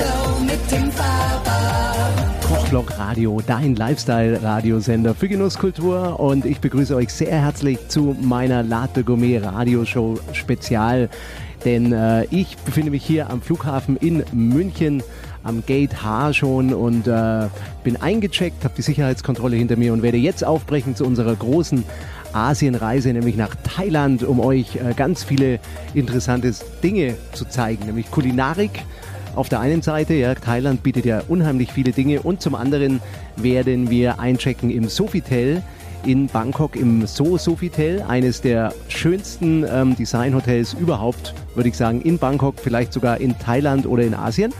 Show mit dem. Kochblock Radio, dein Lifestyle-Radiosender für Genusskultur und ich begrüße euch sehr herzlich zu meiner Latte Gourmet Radioshow Spezial, denn äh, ich befinde mich hier am Flughafen in München am Gate H schon und äh, bin eingecheckt, habe die Sicherheitskontrolle hinter mir und werde jetzt aufbrechen zu unserer großen Asienreise, nämlich nach Thailand, um euch äh, ganz viele interessante Dinge zu zeigen, nämlich Kulinarik. Auf der einen Seite, ja, Thailand bietet ja unheimlich viele Dinge und zum anderen werden wir einchecken im Sofitel in Bangkok im So Sofitel, eines der schönsten ähm, Designhotels überhaupt, würde ich sagen, in Bangkok, vielleicht sogar in Thailand oder in Asien.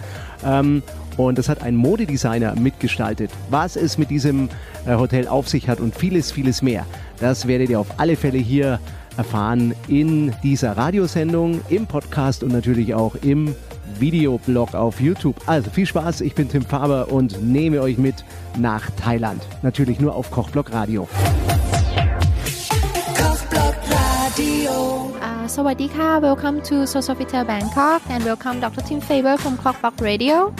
Ähm, und das hat ein Modedesigner mitgestaltet. Was es mit diesem äh, Hotel auf sich hat und vieles, vieles mehr, das werdet ihr auf alle Fälle hier erfahren in dieser Radiosendung, im Podcast und natürlich auch im Videoblog auf YouTube. Also viel Spaß, ich bin Tim Faber und nehme euch mit nach Thailand. Natürlich nur auf Kochblock Radio. Kochblock Radio. Uh, welcome to Sosofitel Bangkok and welcome Dr. Tim Faber from Kochblock Radio.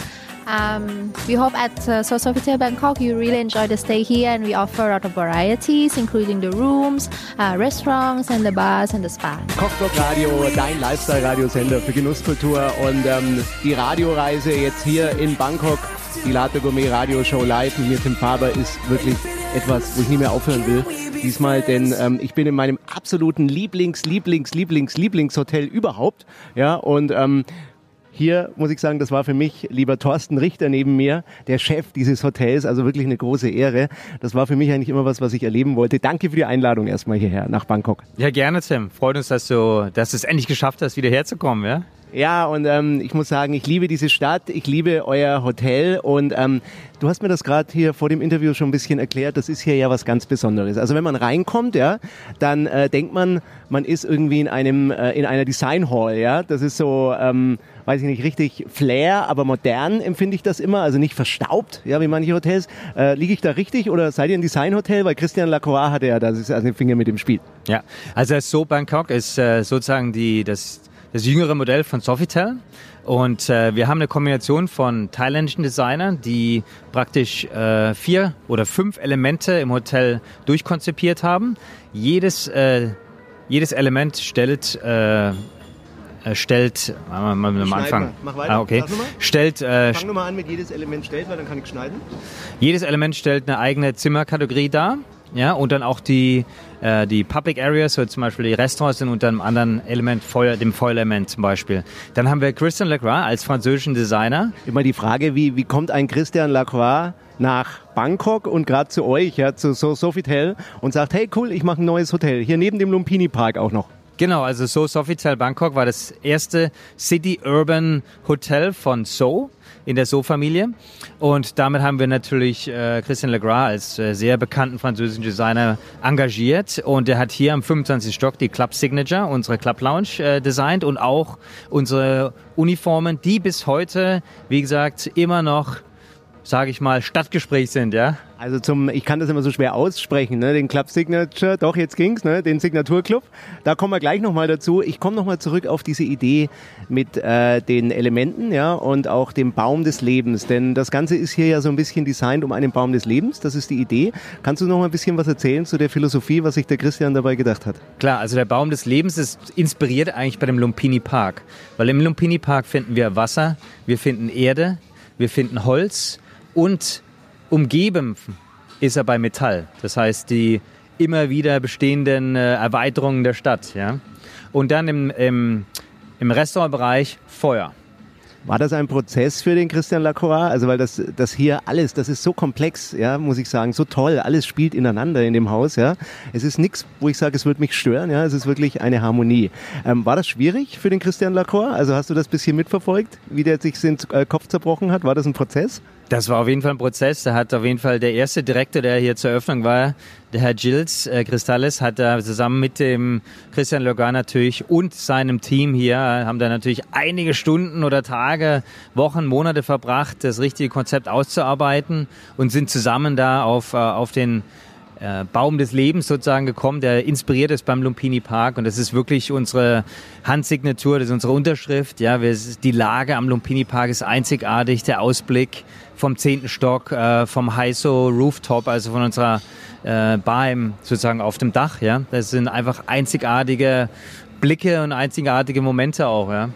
Um, we hope at uh, Sosofitel Bangkok you really enjoy the stay here and we offer a lot of varieties including the rooms, uh, restaurants and the bars and the spa. Kochblock Radio, dein Lifestyle-Radiosender für Genusskultur und ähm, die Radioreise jetzt hier in Bangkok, die Latte Gourmet Radioshow live mit mir Tim Faber ist wirklich etwas, wo ich nie mehr aufhören will. Diesmal, denn ähm, ich bin in meinem absoluten Lieblings, Lieblings, Lieblings, Lieblingshotel überhaupt. Ja, und ähm, hier muss ich sagen, das war für mich lieber Thorsten Richter neben mir, der Chef dieses Hotels, also wirklich eine große Ehre. Das war für mich eigentlich immer was, was ich erleben wollte. Danke für die Einladung erstmal hierher nach Bangkok. Ja, gerne, Tim. Freut uns, dass du, dass du es endlich geschafft hast, wieder herzukommen, ja? Ja, und ähm, ich muss sagen, ich liebe diese Stadt, ich liebe euer Hotel und ähm, du hast mir das gerade hier vor dem Interview schon ein bisschen erklärt, das ist hier ja was ganz Besonderes. Also wenn man reinkommt, ja, dann äh, denkt man, man ist irgendwie in einem äh, in einer Design Hall, ja. Das ist so, ähm, weiß ich nicht, richtig Flair, aber modern empfinde ich das immer, also nicht verstaubt, ja, wie manche Hotels. Äh, Liege ich da richtig oder seid ihr ein Design Hotel? Weil Christian Lacroix hatte ja da also den Finger mit dem Spiel. Ja, also So Bangkok ist äh, sozusagen die, das, das jüngere Modell von Sofitel. Und äh, wir haben eine Kombination von thailändischen Designern, die praktisch äh, vier oder fünf Elemente im Hotel durchkonzipiert haben. Jedes, äh, jedes Element stellt äh, stellt, mal, mal, mal am Anfang. Mach weiter. Ah, okay. Nochmal. Stellt, äh, Fang nur mal an mit jedes Element stellt, weil dann kann ich schneiden. jedes Element stellt eine eigene Zimmerkategorie dar. Ja, und dann auch die, äh, die Public Areas, so zum Beispiel die Restaurants sind unter einem anderen Element, Feuer, dem Feuerelement zum Beispiel. Dann haben wir Christian Lacroix als französischen Designer. Immer die Frage, wie, wie kommt ein Christian Lacroix nach Bangkok und gerade zu euch, ja, zu so Sofitel und sagt, hey cool, ich mache ein neues Hotel, hier neben dem Lumpini Park auch noch. Genau, also So Sofitel Bangkok war das erste City Urban Hotel von So in der So-Familie. Und damit haben wir natürlich äh, Christian Legras als äh, sehr bekannten französischen Designer engagiert. Und er hat hier am 25. Stock die Club Signature, unsere Club Lounge, äh, designt und auch unsere Uniformen, die bis heute, wie gesagt, immer noch, sage ich mal, Stadtgespräch sind, ja. Also zum, ich kann das immer so schwer aussprechen, ne? den Club Signature, doch jetzt ging's, ne? den Signaturclub. Da kommen wir gleich nochmal dazu. Ich komme nochmal zurück auf diese Idee mit äh, den Elementen ja und auch dem Baum des Lebens, denn das Ganze ist hier ja so ein bisschen designt um einen Baum des Lebens, das ist die Idee. Kannst du noch mal ein bisschen was erzählen zu der Philosophie, was sich der Christian dabei gedacht hat? Klar, also der Baum des Lebens ist inspiriert eigentlich bei dem Lumpini Park. Weil im Lumpini Park finden wir Wasser, wir finden Erde, wir finden Holz und umgeben ist er bei Metall. Das heißt, die immer wieder bestehenden äh, Erweiterungen der Stadt. Ja? Und dann im, im, im Restaurantbereich Feuer. War das ein Prozess für den Christian Lacroix? Also weil das, das hier alles, das ist so komplex, ja, muss ich sagen, so toll, alles spielt ineinander in dem Haus, ja. Es ist nichts, wo ich sage, es wird mich stören, ja, es ist wirklich eine Harmonie. Ähm, war das schwierig für den Christian Lacroix? Also hast du das bisschen mitverfolgt, wie der sich den äh, Kopf zerbrochen hat? War das ein Prozess? Das war auf jeden Fall ein Prozess. Da hat auf jeden Fall der erste Direktor, der hier zur Eröffnung war, der Herr Gilles äh, Cristalles, hat da zusammen mit dem Christian Logan natürlich und seinem Team hier, äh, haben da natürlich einige Stunden oder Tage, Wochen, Monate verbracht, das richtige Konzept auszuarbeiten und sind zusammen da auf, äh, auf den äh, Baum des Lebens sozusagen gekommen, der inspiriert ist beim Lumpini Park und das ist wirklich unsere Handsignatur, das ist unsere Unterschrift. Ja, wir, die Lage am Lumpini Park ist einzigartig, der Ausblick vom zehnten Stock, äh, vom Heiso Rooftop, also von unserer äh, Bar sozusagen auf dem Dach. Ja, das sind einfach einzigartige Blicke und einzigartige Momente auch. Ja.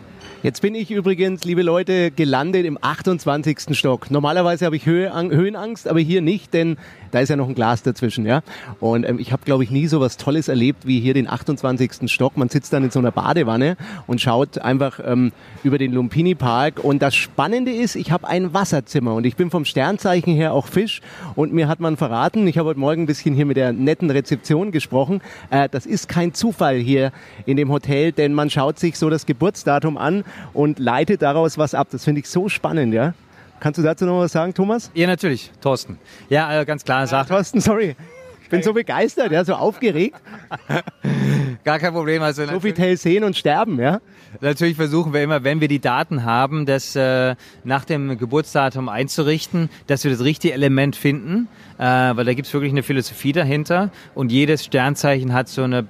Jetzt bin ich übrigens, liebe Leute, gelandet im 28. Stock. Normalerweise habe ich Höhe, Höhenangst, aber hier nicht, denn da ist ja noch ein Glas dazwischen, ja. Und ähm, ich habe, glaube ich, nie so was Tolles erlebt wie hier den 28. Stock. Man sitzt dann in so einer Badewanne und schaut einfach ähm, über den Lumpini Park. Und das Spannende ist, ich habe ein Wasserzimmer und ich bin vom Sternzeichen her auch Fisch. Und mir hat man verraten, ich habe heute Morgen ein bisschen hier mit der netten Rezeption gesprochen, äh, das ist kein Zufall hier in dem Hotel, denn man schaut sich so das Geburtsdatum an und leitet daraus was ab. Das finde ich so spannend, ja. Kannst du dazu noch was sagen, Thomas? Ja, natürlich, Thorsten. Ja, äh, ganz klar Sache. Thorsten, sorry. Ich bin so begeistert, ja, so aufgeregt. Gar kein Problem. Also so viel Tell sehen und sterben, ja. Natürlich versuchen wir immer, wenn wir die Daten haben, das äh, nach dem Geburtsdatum einzurichten, dass wir das richtige Element finden, äh, weil da gibt es wirklich eine Philosophie dahinter und jedes Sternzeichen hat so eine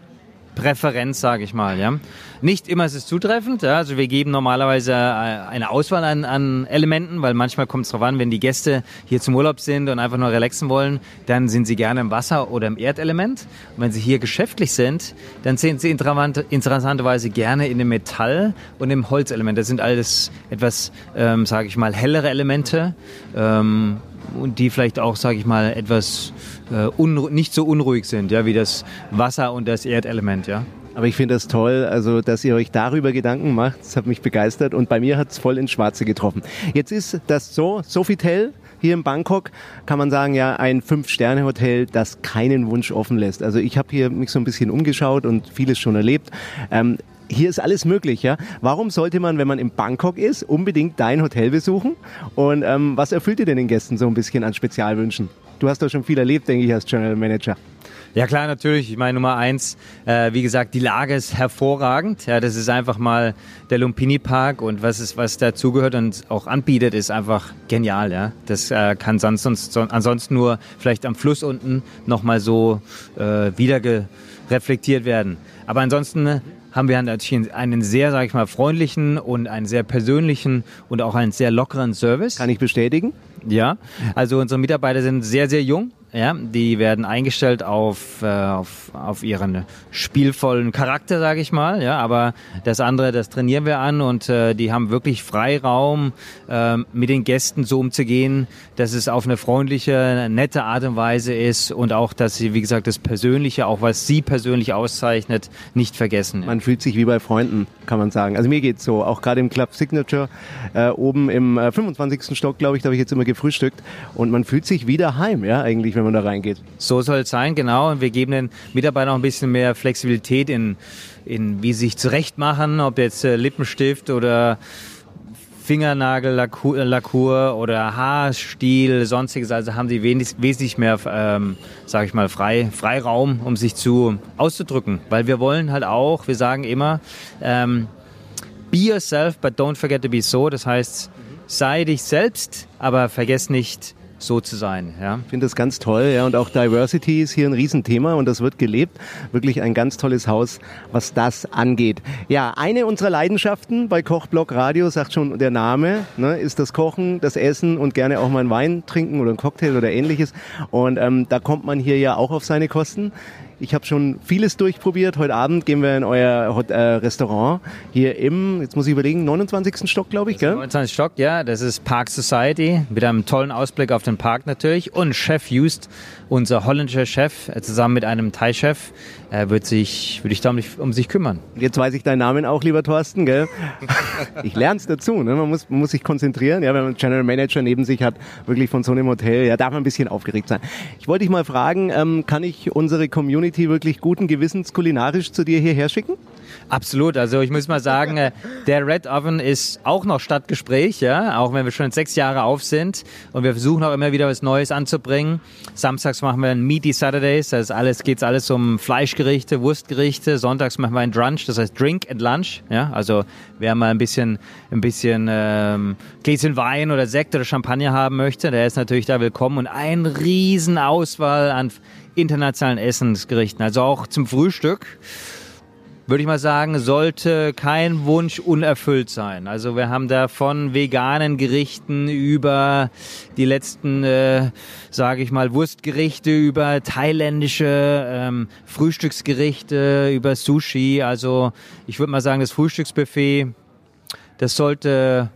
Präferenz, sage ich mal. Ja. Nicht immer ist es zutreffend. Ja. Also wir geben normalerweise äh, eine Auswahl an, an Elementen, weil manchmal kommt es darauf an, wenn die Gäste hier zum Urlaub sind und einfach nur relaxen wollen, dann sind sie gerne im Wasser oder im Erdelement. Und wenn sie hier geschäftlich sind, dann sind sie interessanterweise gerne in dem Metall und im Holzelement. Das sind alles etwas, ähm, sage ich mal, hellere Elemente. Ähm, und die vielleicht auch, sage ich mal, etwas äh, nicht so unruhig sind, ja, wie das Wasser und das Erdelement, ja. Aber ich finde das toll, also dass ihr euch darüber Gedanken macht. Das hat mich begeistert und bei mir hat es voll ins Schwarze getroffen. Jetzt ist das so, Sofitel hier in Bangkok, kann man sagen, ja, ein Fünf-Sterne-Hotel, das keinen Wunsch offen lässt. Also ich habe hier mich so ein bisschen umgeschaut und vieles schon erlebt. Ähm, hier ist alles möglich, ja. Warum sollte man, wenn man in Bangkok ist, unbedingt dein Hotel besuchen? Und ähm, was erfüllt ihr denn den Gästen so ein bisschen an Spezialwünschen? Du hast doch schon viel erlebt, denke ich, als General Manager. Ja klar, natürlich. Ich meine Nummer eins, äh, wie gesagt, die Lage ist hervorragend. Ja, das ist einfach mal der Lumpini Park und was ist, was dazugehört und auch anbietet, ist einfach genial. Ja, das äh, kann sonst, sonst ansonsten nur vielleicht am Fluss unten noch mal so äh, wieder reflektiert werden. Aber ansonsten haben wir natürlich einen sehr, sag ich mal, freundlichen und einen sehr persönlichen und auch einen sehr lockeren Service. Kann ich bestätigen? Ja, also unsere Mitarbeiter sind sehr, sehr jung. Ja, die werden eingestellt auf, äh, auf, auf ihren spielvollen Charakter, sage ich mal. Ja, aber das andere, das trainieren wir an und äh, die haben wirklich Freiraum, äh, mit den Gästen so umzugehen, dass es auf eine freundliche, nette Art und Weise ist und auch, dass sie, wie gesagt, das Persönliche, auch was sie persönlich auszeichnet, nicht vergessen. Man fühlt sich wie bei Freunden, kann man sagen. Also mir geht's so, auch gerade im Club Signature äh, oben im äh, 25. Stock, glaube ich, da habe ich jetzt immer gefrühstückt und man fühlt sich wieder heim, ja, eigentlich, wenn man da reingeht. So soll es sein, genau. Und wir geben den Mitarbeitern auch ein bisschen mehr Flexibilität in, in wie sie sich zurechtmachen, ob jetzt äh, Lippenstift oder Fingernagellakur oder Haarstiel, sonstiges. Also haben sie wesentlich mehr, ähm, sage ich mal, frei, Freiraum, um sich zu auszudrücken. Weil wir wollen halt auch, wir sagen immer, ähm, be yourself, but don't forget to be so. Das heißt, sei dich selbst, aber vergess nicht, so zu sein. Ja. Ich finde das ganz toll. Ja. Und auch Diversity ist hier ein Riesenthema und das wird gelebt. Wirklich ein ganz tolles Haus, was das angeht. Ja, eine unserer Leidenschaften bei Kochblock Radio, sagt schon der Name, ne, ist das Kochen, das Essen und gerne auch mal einen Wein trinken oder einen Cocktail oder ähnliches. Und ähm, da kommt man hier ja auch auf seine Kosten. Ich habe schon vieles durchprobiert. Heute Abend gehen wir in euer äh, Restaurant hier im, jetzt muss ich überlegen, 29. Stock, glaube ich, gell? 29. Stock, ja. Das ist Park Society mit einem tollen Ausblick auf den Park natürlich. Und Chef Just, unser holländischer Chef, äh, zusammen mit einem Thai-Chef, äh, wird sich, würde ich da um, um, sich kümmern. Jetzt weiß ich deinen Namen auch, lieber Thorsten, gell? ich lerne es dazu. Ne? Man, muss, man muss sich konzentrieren. Ja, wenn man einen General Manager neben sich hat, wirklich von so einem Hotel, ja, darf man ein bisschen aufgeregt sein. Ich wollte dich mal fragen, ähm, kann ich unsere Community wirklich guten Gewissens kulinarisch zu dir hierher schicken? Absolut. Also ich muss mal sagen, äh, der Red Oven ist auch noch Stadtgespräch, ja, auch wenn wir schon sechs Jahre auf sind. Und wir versuchen auch immer wieder was Neues anzubringen. Samstags machen wir ein Meaty Saturdays, das ist alles, geht's alles um Fleischgerichte, Wurstgerichte. Sonntags machen wir ein Drunch, das heißt Drink and Lunch, ja, also wer mal ein bisschen, ein bisschen ähm, Gläschen Wein oder Sekt oder Champagner haben möchte, der ist natürlich da willkommen. Und ein riesen Auswahl an internationalen Essensgerichten, also auch zum Frühstück würde ich mal sagen, sollte kein Wunsch unerfüllt sein. Also wir haben da von veganen Gerichten über die letzten, äh, sage ich mal, Wurstgerichte, über thailändische ähm, Frühstücksgerichte, über Sushi. Also ich würde mal sagen, das Frühstücksbuffet, das sollte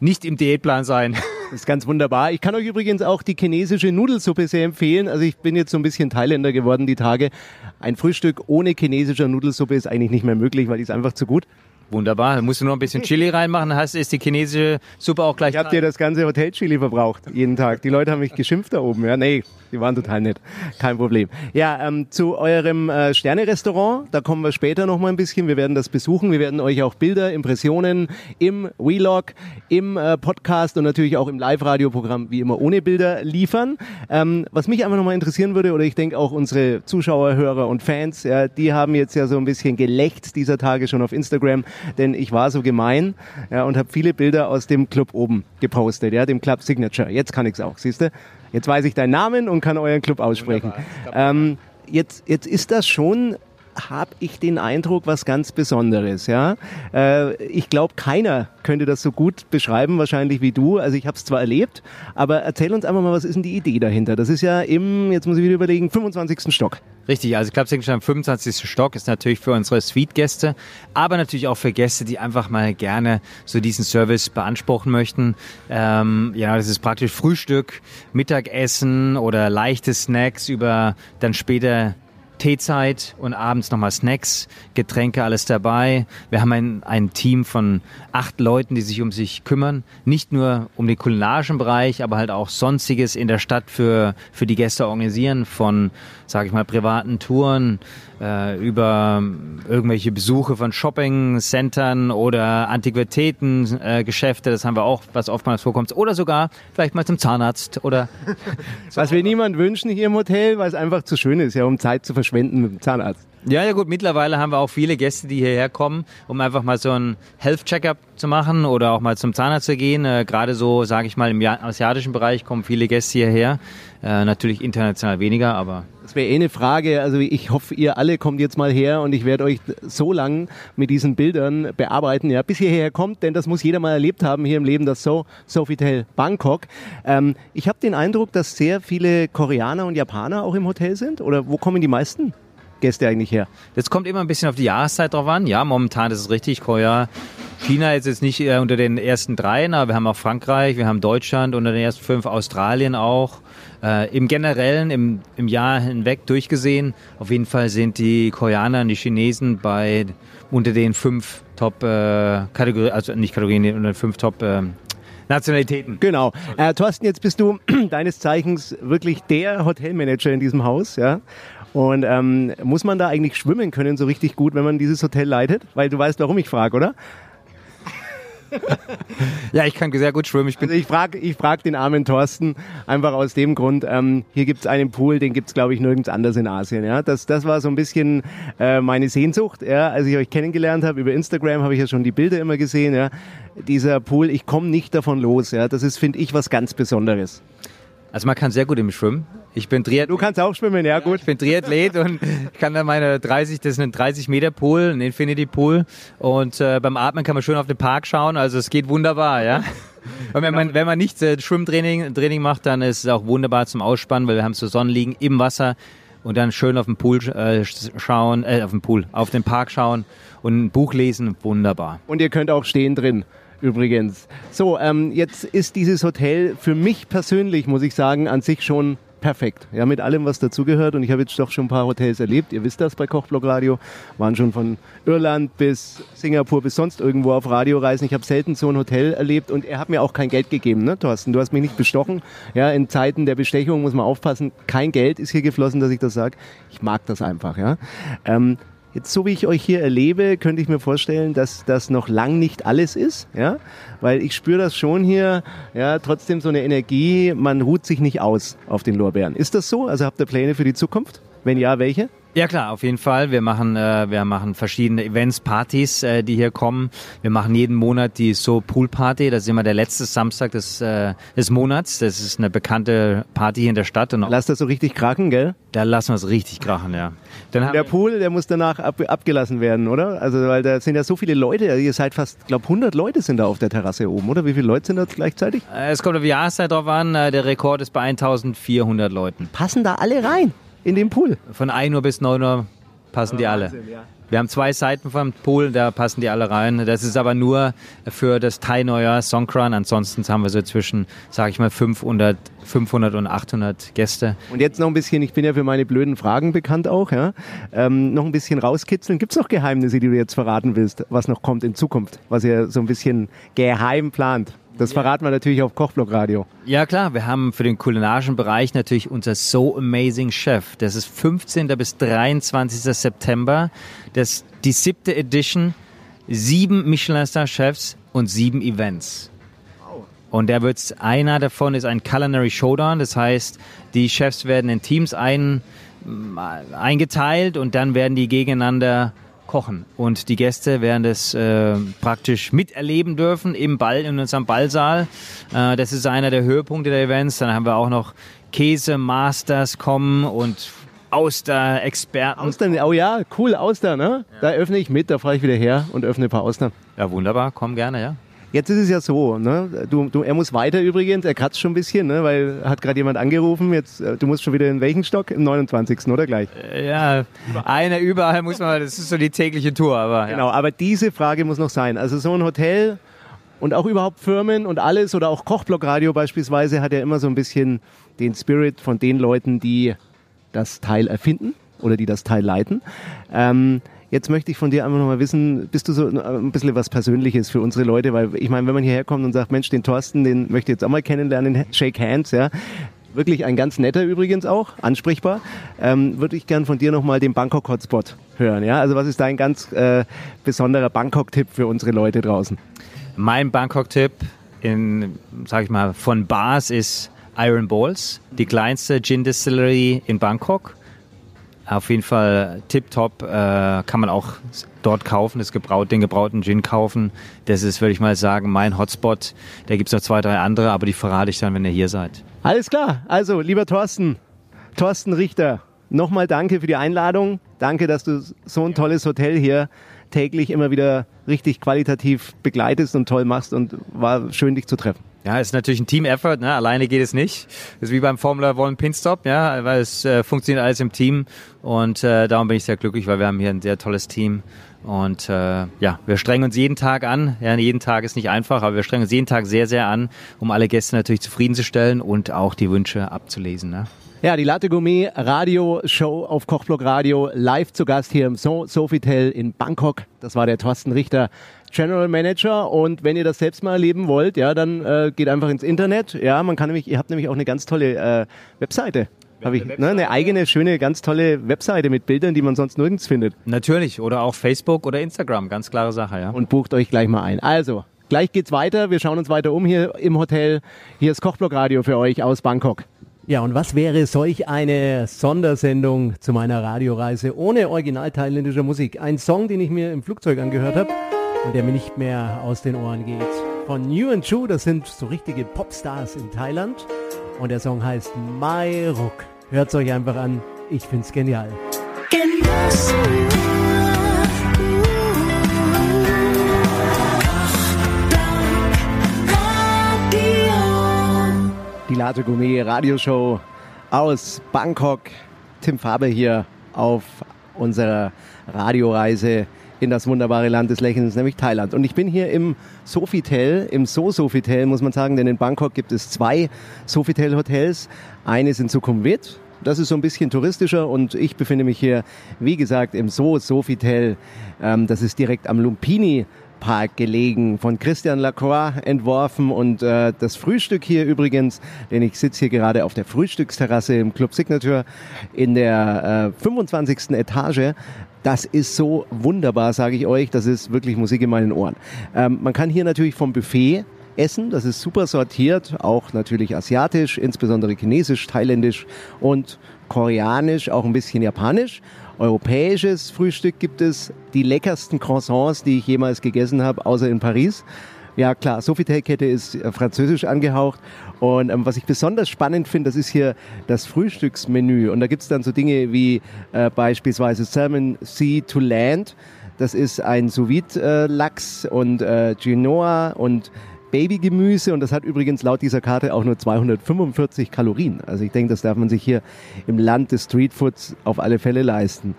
nicht im Diätplan sein. Das ist ganz wunderbar. Ich kann euch übrigens auch die chinesische Nudelsuppe sehr empfehlen. Also ich bin jetzt so ein bisschen Thailänder geworden die Tage. Ein Frühstück ohne chinesischer Nudelsuppe ist eigentlich nicht mehr möglich, weil die ist einfach zu gut. Wunderbar. Da musst du noch ein bisschen Chili reinmachen, hast, ist die chinesische Suppe auch gleich Ich habe dir das ganze Hotel Chili verbraucht, jeden Tag. Die Leute haben mich geschimpft da oben. Ja, nee, die waren total nett. Kein Problem. Ja, ähm, zu eurem äh, Sterne-Restaurant, da kommen wir später noch mal ein bisschen. Wir werden das besuchen. Wir werden euch auch Bilder, Impressionen im Vlog, im äh, Podcast und natürlich auch im Live-Radio-Programm wie immer ohne Bilder liefern. Ähm, was mich einfach noch mal interessieren würde, oder ich denke auch unsere Zuschauer, Hörer und Fans, ja, die haben jetzt ja so ein bisschen gelächzt dieser Tage schon auf Instagram, denn ich war so gemein ja, und habe viele Bilder aus dem Club oben gepostet, ja, dem Club Signature. Jetzt kann ich's auch, siehst du? Jetzt weiß ich deinen Namen und kann euren Club aussprechen. Ähm, jetzt, jetzt ist das schon habe ich den Eindruck, was ganz Besonderes. Ja, äh, ich glaube, keiner könnte das so gut beschreiben, wahrscheinlich wie du. Also ich habe es zwar erlebt, aber erzähl uns einfach mal, was ist denn die Idee dahinter? Das ist ja im, jetzt muss ich wieder überlegen, 25. Stock. Richtig, also Club Signature am 25. Stock ist natürlich für unsere Suite-Gäste, aber natürlich auch für Gäste, die einfach mal gerne so diesen Service beanspruchen möchten. Ähm, ja, das ist praktisch Frühstück, Mittagessen oder leichte Snacks über dann später Teezeit und abends nochmal Snacks, Getränke, alles dabei. Wir haben ein, ein Team von acht Leuten, die sich um sich kümmern. Nicht nur um den kulinarischen Bereich, aber halt auch Sonstiges in der Stadt für, für die Gäste organisieren. Von, sage ich mal, privaten Touren äh, über irgendwelche Besuche von Shopping-Centern oder Antiquitäten, äh. Das haben wir auch, was oftmals vorkommt. Oder sogar vielleicht mal zum Zahnarzt oder Was wir niemand wünschen hier im Hotel, weil es einfach zu schön ist, ja, um Zeit zu verschwenden mit dem Zahnarzt. Ja, ja gut, mittlerweile haben wir auch viele Gäste, die hierher kommen, um einfach mal so ein Health-Checkup zu machen oder auch mal zum Zahnarzt zu gehen. Äh, Gerade so, sage ich mal, im asiatischen Bereich kommen viele Gäste hierher. Äh, natürlich international weniger, aber Das wäre eh eine Frage. Also ich hoffe, ihr alle kommt jetzt mal her und ich werde euch so lang mit diesen Bildern bearbeiten, ja, bis ihr hierher kommt, denn das muss jeder mal erlebt haben hier im Leben, das So Sofitel Bangkok. Ähm, ich habe den Eindruck, dass sehr viele Koreaner und Japaner auch im Hotel sind. Oder wo kommen die meisten Gäste eigentlich her? Das kommt immer ein bisschen auf die Jahreszeit drauf an. Ja, momentan ist es richtig. Korea, China ist jetzt nicht äh, unter den ersten dreien, aber wir haben auch Frankreich, wir haben Deutschland unter den ersten fünf, Australien auch. Äh, Im Generellen, im, im Jahr hinweg durchgesehen, auf jeden Fall sind die Koreaner und die Chinesen bei unter den fünf Top äh, also nicht Kategorien, unter den fünf Top äh, Nationalitäten. Genau. Äh, Thorsten, jetzt bist du deines Zeichens wirklich der Hotelmanager in diesem Haus, ja? Und ähm, muss man da eigentlich schwimmen können so richtig gut, wenn man dieses Hotel leitet? Weil du weißt, warum ich frage, oder? Ja, ich kann sehr gut schwimmen. Ich bin Also ich frage ich frag den armen Thorsten einfach aus dem Grund, ähm, hier gibt's einen Pool, den gibt's glaube ich nirgends anders in Asien. Ja? Das, das war so ein bisschen äh, meine Sehnsucht, ja? als ich euch kennengelernt habe. Über Instagram habe ich ja schon die Bilder immer gesehen. Ja? Dieser Pool, ich komme nicht davon los. Ja? Das ist, finde ich, was ganz Besonderes. Also man kann sehr gut im Schwimmen. Ich bin Triathlet. Du kannst auch schwimmen, ja gut. Ich bin Triathlet und ich kann da meine 30, das ist ein 30 Meter Pool, ein Infinity Pool und äh, beim Atmen kann man schön auf den Park schauen, also es geht wunderbar, ja. Und wenn man, wenn man nicht äh, Schwimmtraining Training macht, dann ist es auch wunderbar zum Ausspannen, weil wir haben so Sonnenliegen im Wasser und dann schön auf den Pool äh, schauen, äh, auf den Pool, auf den Park schauen und ein Buch lesen, wunderbar. Und ihr könnt auch stehen drin. Übrigens. So, ähm, jetzt ist dieses Hotel für mich persönlich, muss ich sagen, an sich schon perfekt. Ja, mit allem, was dazugehört. Und ich habe jetzt doch schon ein paar Hotels erlebt. Ihr wisst das bei Kochblock Radio. Waren schon von Irland bis Singapur bis sonst irgendwo auf Radioreisen. Ich habe selten so ein Hotel erlebt und er hat mir auch kein Geld gegeben, ne, Thorsten? Du hast mich nicht bestochen. Ja, in Zeiten der Bestechung muss man aufpassen. Kein Geld ist hier geflossen, dass ich das sage. Ich mag das einfach, ja. Ähm, Jetzt, so wie ich euch hier erlebe, könnte ich mir vorstellen, dass das noch lang nicht alles ist, ja, weil ich spüre das schon hier, ja, trotzdem so eine Energie, man ruht sich nicht aus auf den Lorbeeren. Ist das so? Also habt ihr Pläne für die Zukunft? Wenn ja, welche? Ja klar, auf jeden Fall. Wir machen, äh, wir machen verschiedene Events, Partys, äh, die hier kommen. Wir machen jeden Monat die So Pool Party. Das ist immer der letzte Samstag des, äh, des Monats. Das ist eine bekannte Party hier in der Stadt. Und Lasst das so richtig krachen, gell? da lassen wir es richtig krachen, ja. Der Pool, der muss danach ab, abgelassen werden, oder? Also, weil da sind ja so viele Leute, ihr seid fast, glaube 100 Leute sind da auf der Terrasse oben, oder? Wie viele Leute sind da gleichzeitig? Äh, Es kommt auf die Jahreszeit drauf an. Äh, Der Rekord ist bei 1400 Leuten. Passen da alle rein in den Pool? Von 1 Uhr bis 9 Uhr passen die alle. Wir haben zwei Seiten vom Pool, da passen die alle rein. Das ist aber nur für das Thai Neujahr Songkran. Ansonsten haben wir so zwischen, sage ich mal, 500, 500 und 800 Gäste. Und jetzt noch ein bisschen, ich bin ja für meine blöden Fragen bekannt auch, ja. Ähm, noch ein bisschen rauskitzeln. Gibt es noch Geheimnisse, die du jetzt verraten willst, was noch kommt in Zukunft, was ihr so ein bisschen geheim plant? Das verraten wir natürlich auf Kochblock Radio. Ja klar, wir haben für den kulinarischen Bereich natürlich unser So Amazing Chef. Das ist 15. bis 23. September. Das ist die siebte Edition. Sieben Michelin-Star-Chefs und sieben Events. Und der wird einer davon ist ein Culinary Showdown. Das heißt, die Chefs werden in Teams ein, eingeteilt und dann werden die gegeneinander kochen. Und die Gäste werden das äh, praktisch miterleben dürfen im Ball, in unserem Ballsaal. Äh, das ist einer der Höhepunkte der Events. Dann haben wir auch noch Käse-Masters kommen und Auster-Experten. Austern, oh ja, cool, Austern, ne? Da öffne ich mit, da fahre ich wieder her und öffne ein paar Austern. Ja, wunderbar, komm gerne, ja. Jetzt ist es ja so, ne? Du, du, er muss weiter übrigens, er kratzt schon ein bisschen, ne? Weil hat gerade jemand angerufen. Jetzt, äh, du musst schon wieder in welchen Stock? Im 29. oder gleich? Ja, einer überall muss man, das ist so die tägliche Tour, aber ja. Genau, aber diese Frage muss noch sein. Also so ein Hotel und auch überhaupt Firmen und alles oder auch Kochblockradio beispielsweise hat ja immer so ein bisschen den Spirit von den Leuten, die das Teil erfinden oder die das Teil leiten. Ähm, jetzt möchte ich von dir einfach nochmal wissen, bist du so ein bisschen was Persönliches für unsere Leute? Weil ich meine, wenn man hierher kommt und sagt, Mensch, den Thorsten, den möchte ich jetzt auch mal kennenlernen, shake hands, ja. Wirklich ein ganz netter übrigens auch, ansprechbar. Ähm, würde ich gern von dir nochmal den Bangkok-Hotspot hören. Ja? Also was ist dein ganz äh, besonderer Bangkok-Tipp für unsere Leute draußen? Mein Bangkok-Tipp in, sag ich mal, von Bars ist Iron Balls, die kleinste Gin Distillery in Bangkok. Auf jeden Fall tipptopp, äh, kann man auch dort kaufen, das gebraut, den gebrauten Gin kaufen. Das ist, würde ich mal sagen, mein Hotspot. Da gibt's noch zwei, drei andere, aber die verrate ich dann, wenn ihr hier seid. Alles klar. Also, lieber Thorsten, Thorsten Richter, nochmal danke für die Einladung. Danke, dass du so ein tolles Hotel hier täglich immer wieder richtig qualitativ begleitest und toll machst und war schön, dich zu treffen. Ja, ist natürlich ein Team-Effort, ne? alleine geht es nicht. Das ist wie beim Formula One Pinstop, ja, weil es äh, funktioniert alles im Team und äh, darum bin ich sehr glücklich, weil wir haben hier ein sehr tolles Team und äh, ja, wir strengen uns jeden Tag an. Ja, jeden Tag ist nicht einfach, aber wir strengen uns jeden Tag sehr, sehr an, um alle Gäste natürlich zufriedenzustellen und auch die Wünsche abzulesen. Ne? Ja, die Latte Gourmet Radio Show auf Kochblock Radio live zu Gast hier im so Sofitel in Bangkok. Das war der Thorsten Richter, General Manager. Und wenn ihr das selbst mal erleben wollt, ja, dann äh, geht einfach ins Internet. Ja, man kann nämlich, ihr habt nämlich auch eine ganz tolle äh, Webseite. Hab ich, ne, eine eigene, schöne, ganz tolle Webseite mit Bildern, die man sonst nirgends findet. Natürlich, oder auch Facebook oder Instagram, ganz klare Sache, ja. Und bucht euch gleich mal ein. Also, gleich geht's weiter. Wir schauen uns weiter um hier im Hotel. Hier ist Kochblock Radio für euch aus Bangkok. Ja, und was wäre solch eine Sondersendung zu meiner Radioreise ohne original thailändischer Musik? Ein Song, den ich mir im Flugzeug angehört habe und der mir nicht mehr aus den Ohren geht. Von New and Chu, das sind so richtige Popstars in Thailand. Und der Song heißt Mai Ruk. Hört's euch einfach an. Ich find's genial. Die Latte Gourmet Radioshow aus Bangkok. Tim Faber hier auf unserer Radioreise in das wunderbare Land des Lächelns, nämlich Thailand. Und ich bin hier im Sofitel, im So Sofitel, muss man sagen, denn in Bangkok gibt es zwei Sofitel Hotels. Eines in Sukhumvit Das ist so ein bisschen touristischer und ich befinde mich hier, wie gesagt, im So Sofitel. Ähm, das ist direkt am Lumpini Park gelegen, von Christian Lacroix entworfen und äh, das Frühstück hier übrigens, denn ich sitze hier gerade auf der Frühstücksterrasse im Club Signature in der äh, 25. Etage. Das ist so wunderbar, sage ich euch. Das ist wirklich Musik in meinen Ohren. Ähm, man kann hier natürlich vom Buffet essen. Das ist super sortiert, auch natürlich asiatisch, insbesondere chinesisch, thailändisch und koreanisch, auch ein bisschen japanisch. Europäisches Frühstück gibt es die leckersten Croissants, die ich jemals gegessen habe, außer in Paris. Ja klar, Sofitel-Kette ist äh, französisch angehaucht. Und ähm, was ich besonders spannend finde, das ist hier das Frühstücksmenü. Und da gibt's dann so Dinge wie äh, beispielsweise Salmon Sea to Land. Das ist ein sous lachs und äh, Genoa und Babygemüse und das hat übrigens laut dieser Karte auch nur 245 Kalorien. Also ich denke, das darf man sich hier im Land des Streetfoods auf alle Fälle leisten.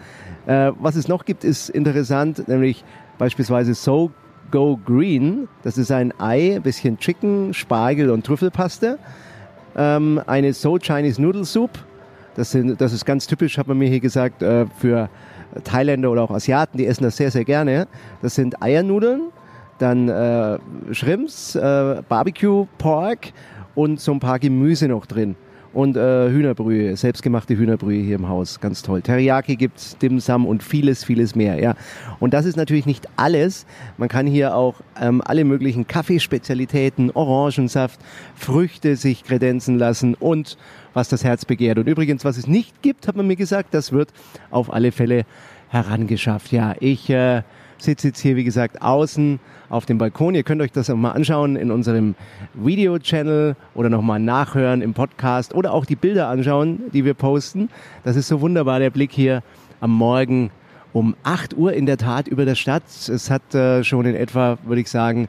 Äh, was es noch gibt, ist interessant, nämlich beispielsweise So Go Green. Das ist ein Ei, ein bisschen Chicken, Spargel und Trüffelpaste. Ähm, eine So Chinese Noodle Soup. Das, sind, das ist ganz typisch, hat man mir hier gesagt, äh, für Thailänder oder auch Asiaten, die essen das sehr, sehr gerne. Das sind Eiernudeln dann äh, Shrimps, äh, Barbecue, Pork und so ein paar Gemüse noch drin. Und äh, Hühnerbrühe, selbstgemachte Hühnerbrühe hier im Haus, ganz toll. Teriyaki gibt's, Dim Sum und vieles, vieles mehr. Ja. Und das ist natürlich nicht alles. Man kann hier auch ähm, alle möglichen Kaffeespezialitäten, Orangensaft, Früchte sich kredenzen lassen und was das Herz begehrt. Und übrigens, was es nicht gibt, hat man mir gesagt, das wird auf alle Fälle herangeschafft. Ja, ich äh, sitze jetzt hier, wie gesagt, außen auf dem Balkon. Ihr könnt euch das auch mal anschauen in unserem Video-Channel oder nochmal nachhören im Podcast oder auch die Bilder anschauen, die wir posten. Das ist so wunderbar, der Blick hier am Morgen um 8 Uhr in der Tat über der Stadt. Es hat äh, schon in etwa, würde ich sagen,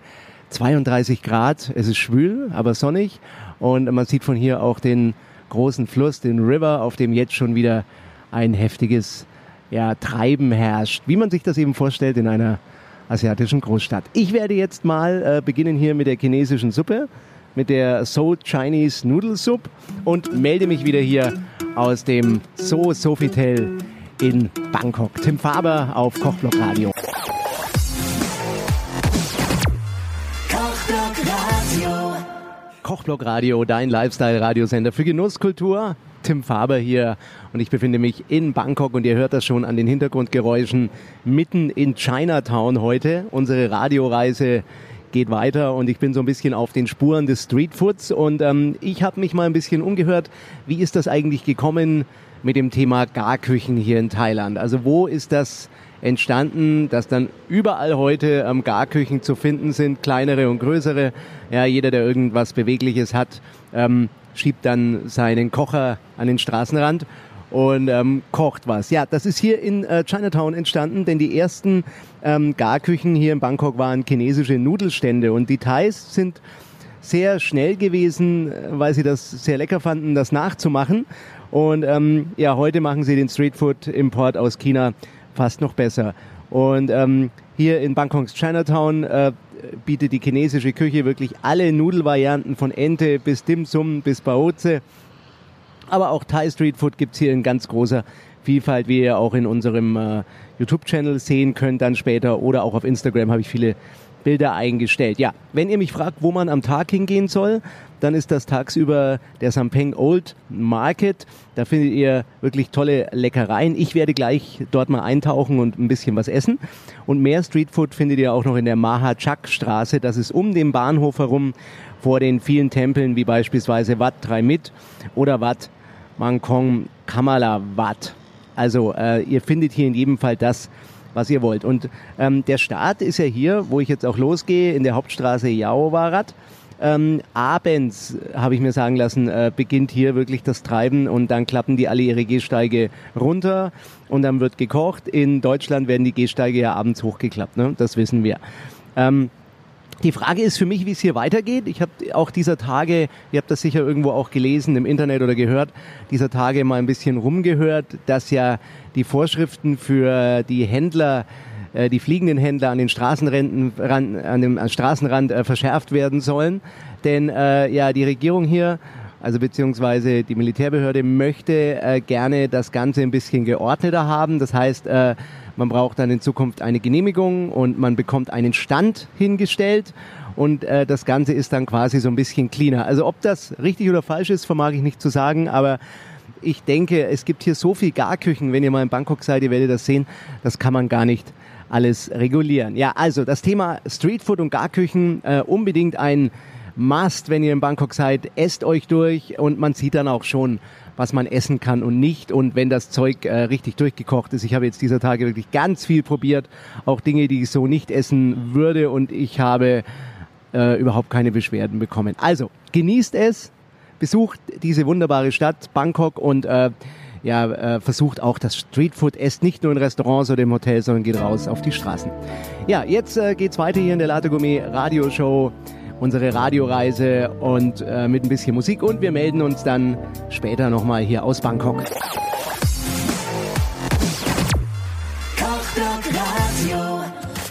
32 Grad. Es ist schwül, aber sonnig. Und man sieht von hier auch den großen Fluss, den River, auf dem jetzt schon wieder ein heftiges ja, Treiben herrscht, wie man sich das eben vorstellt in einer asiatischen Großstadt. Ich werde jetzt mal äh, beginnen hier mit der chinesischen Suppe, mit der Seoul Chinese Noodle Soup und melde mich wieder hier aus dem So Sofitel in Bangkok. Tim Faber auf Kochblock Radio. Kochblock Radio. Dein Lifestyle-Radiosender für Genusskultur. Tim Faber hier und ich befinde mich in Bangkok und ihr hört das schon an den Hintergrundgeräuschen mitten in Chinatown heute. Unsere Radioreise geht weiter und ich bin so ein bisschen auf den Spuren des Streetfoods und ähm, ich habe mich mal ein bisschen umgehört, wie ist das eigentlich gekommen mit dem Thema Garküchen hier in Thailand? Also wo ist das entstanden, dass dann überall heute ähm, Garküchen zu finden sind, kleinere und größere. Ja, jeder, der irgendwas Bewegliches hat, ähm, schiebt dann seinen Kocher an den Straßenrand und ähm, kocht was. Ja, das ist hier in äh, Chinatown entstanden, denn die ersten ähm, Garküchen hier in Bangkok waren chinesische Nudelstände und die Thais sind sehr schnell gewesen, weil sie das sehr lecker fanden, das nachzumachen. Und ähm, ja, heute machen sie den Streetfood-Import aus China fast noch besser. Und ähm, hier in Bangkoks Chinatown äh, bietet die chinesische Küche wirklich alle Nudelvarianten von Ente bis Dim Sum bis Baozi. Aber auch Thai Street Food gibt's hier in ganz großer Vielfalt, wie ihr auch in unserem äh, YouTube-Channel sehen könnt dann später. Oder auch auf Instagram habe ich viele Bilder eingestellt. Ja, wenn ihr mich fragt, wo man am Tag hingehen soll, dann ist das tagsüber der Sampeng Old Market. Da findet ihr wirklich tolle Leckereien. Ich werde gleich dort mal eintauchen und ein bisschen was essen. Und mehr Streetfood findet ihr auch noch in der Mahachak Straße. Das ist um den Bahnhof herum vor den vielen Tempeln wie beispielsweise Wat Mit oder Wat Mangkong Kamala Wat. Also äh, ihr findet hier in jedem Fall das, was ihr wollt. Und ähm, der Start ist ja hier, wo ich jetzt auch losgehe, in der Hauptstraße Yaowarat. Ähm, abends, habe ich mir sagen lassen, äh, beginnt hier wirklich das Treiben und dann klappen die alle ihre Gehsteige runter und dann wird gekocht. In Deutschland werden die Gehsteige ja abends hochgeklappt, ne? das wissen wir. Ähm, die Frage ist für mich, wie es hier weitergeht. Ich habe auch dieser Tage, ihr habt das sicher irgendwo auch gelesen im Internet oder gehört, dieser Tage mal ein bisschen rumgehört, dass ja die Vorschriften für die Händler äh, die fliegenden Händler an den Straßenränden, an dem Straßenrand äh, verschärft werden sollen. Denn äh, ja, die Regierung hier also beziehungsweise die Militärbehörde möchte äh, gerne das Ganze ein bisschen geordneter haben. Das heißt, äh, man braucht dann in Zukunft eine Genehmigung und man bekommt einen Stand hingestellt und äh, das Ganze ist dann quasi so ein bisschen cleaner. Also ob das richtig oder falsch ist, vermag ich nicht zu sagen, aber ich denke, es gibt hier so viel Garküchen, wenn ihr mal in Bangkok seid, ihr werdet das sehen, das kann man gar nicht alles regulieren. Ja, also das Thema Streetfood und Garküchen äh, unbedingt ein Must, wenn ihr in Bangkok seid. Esst euch durch und man sieht dann auch schon, was man essen kann und nicht. Und wenn das Zeug äh, richtig durchgekocht ist, ich habe jetzt dieser Tage wirklich ganz viel probiert, auch Dinge, die ich so nicht essen würde und ich habe äh, überhaupt keine Beschwerden bekommen. Also genießt es, besucht diese wunderbare Stadt Bangkok und äh, ja, äh, versucht auch das Streetfood, esst nicht nur in Restaurants oder im Hotel, sondern geht raus auf die Straßen. Ja, jetzt äh, geht's weiter hier in der Latte Gourmet Radioshow, unsere Radioreise und äh, mit ein bisschen Musik. Und wir melden uns dann später nochmal hier aus Bangkok.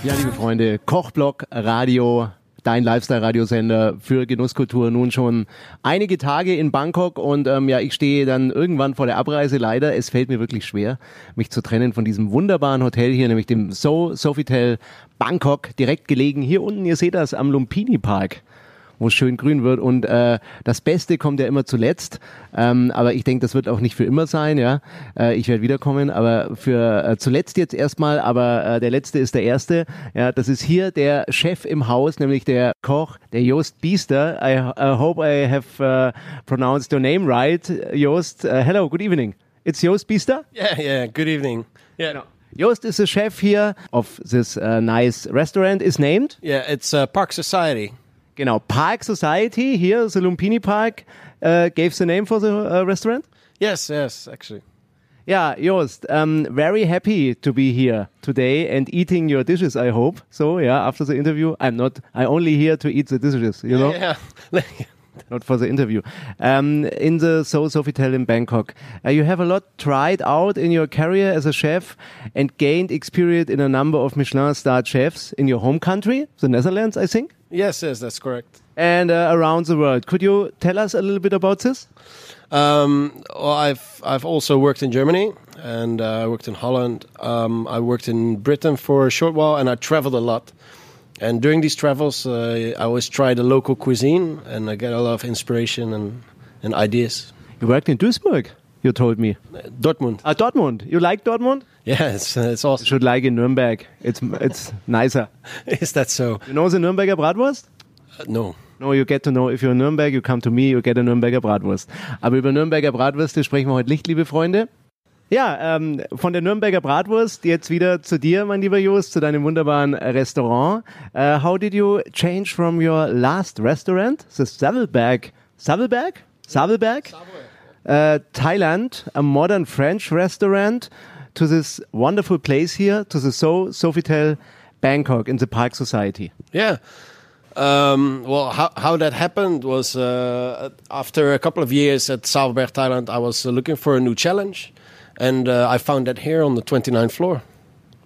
Ja, liebe Freunde, Kochblock Radio, dein Lifestyle-Radiosender für Genusskultur nun schon einige Tage in Bangkok und ähm, ja, ich stehe dann irgendwann vor der Abreise leider. Es fällt mir wirklich schwer, mich zu trennen von diesem wunderbaren Hotel hier, nämlich dem So Sofitel Bangkok, direkt gelegen hier unten. Ihr seht das am Lumpini Park wo es schön grün wird. Und äh, das Beste kommt ja immer zuletzt. Ähm, aber ich denke, das wird auch nicht für immer sein. Ja, äh, ich werde wiederkommen, aber für äh, zuletzt jetzt erstmal. Aber äh, der letzte ist der erste. Ja, das ist hier der Chef im Haus, nämlich der Koch, der Joost Biester. I, I hope I have uh, pronounced your name right, Joost. Uh, hello, good evening. It's Joost Biester. Yeah, yeah. Good evening. Yeah, Joost is the chef here of this uh, nice restaurant. Is named. yeah. It's uh, Park Society. Genau, Park Society here, the Lumpini Park, uh, gave the name for the uh, restaurant. Yes, yes. Actually, Yeah, Joost, um, very happy to be here today and eating your dishes, I hope. So, yeah, after the interview, I'm not, I'm only here to eat the dishes, you know, yeah. not for the interview. Um, in the So Sofitel in Bangkok, uh, you have a lot tried out in your career as a chef and gained experience in a number of Michelin starred chefs in your home country, the Netherlands, I think. Yes, yes. That's correct. and uh, around the world. Could you tell us a little bit about this? Um, well, I've I've also worked in Germany and uh, I worked in Holland. Um, I worked in Britain for a short while, and I traveled a lot. And during these travels, uh, I always try the local cuisine, and I get a lot of inspiration and, and ideas. You worked in Duisburg, you told me. Dortmund, Ah, Dortmund. You like Dortmund? yeah, it's it's You awesome. should like in Nuremberg. It's it's nicer. Is that so? You know the Nürnberger Bratwurst? Uh, no. No, you get to know, if you're in Nürnberg, you come to me, you get a Nürnberger Bratwurst. Aber über Nürnberger Bratwürste sprechen wir heute nicht, liebe Freunde. Ja, ähm, von der Nürnberger Bratwurst jetzt wieder zu dir, mein lieber Jost, zu deinem wunderbaren Restaurant. Uh, how did you change from your last restaurant, the Savelberg, Savelberg? Savelberg? Uh, Thailand, a modern French restaurant, to this wonderful place here, to the So Sofitel Bangkok in the Park Society? Yeah. Um, well, how, how that happened was uh, after a couple of years at Salberg, Thailand, I was uh, looking for a new challenge. And uh, I found that here on the 29th floor.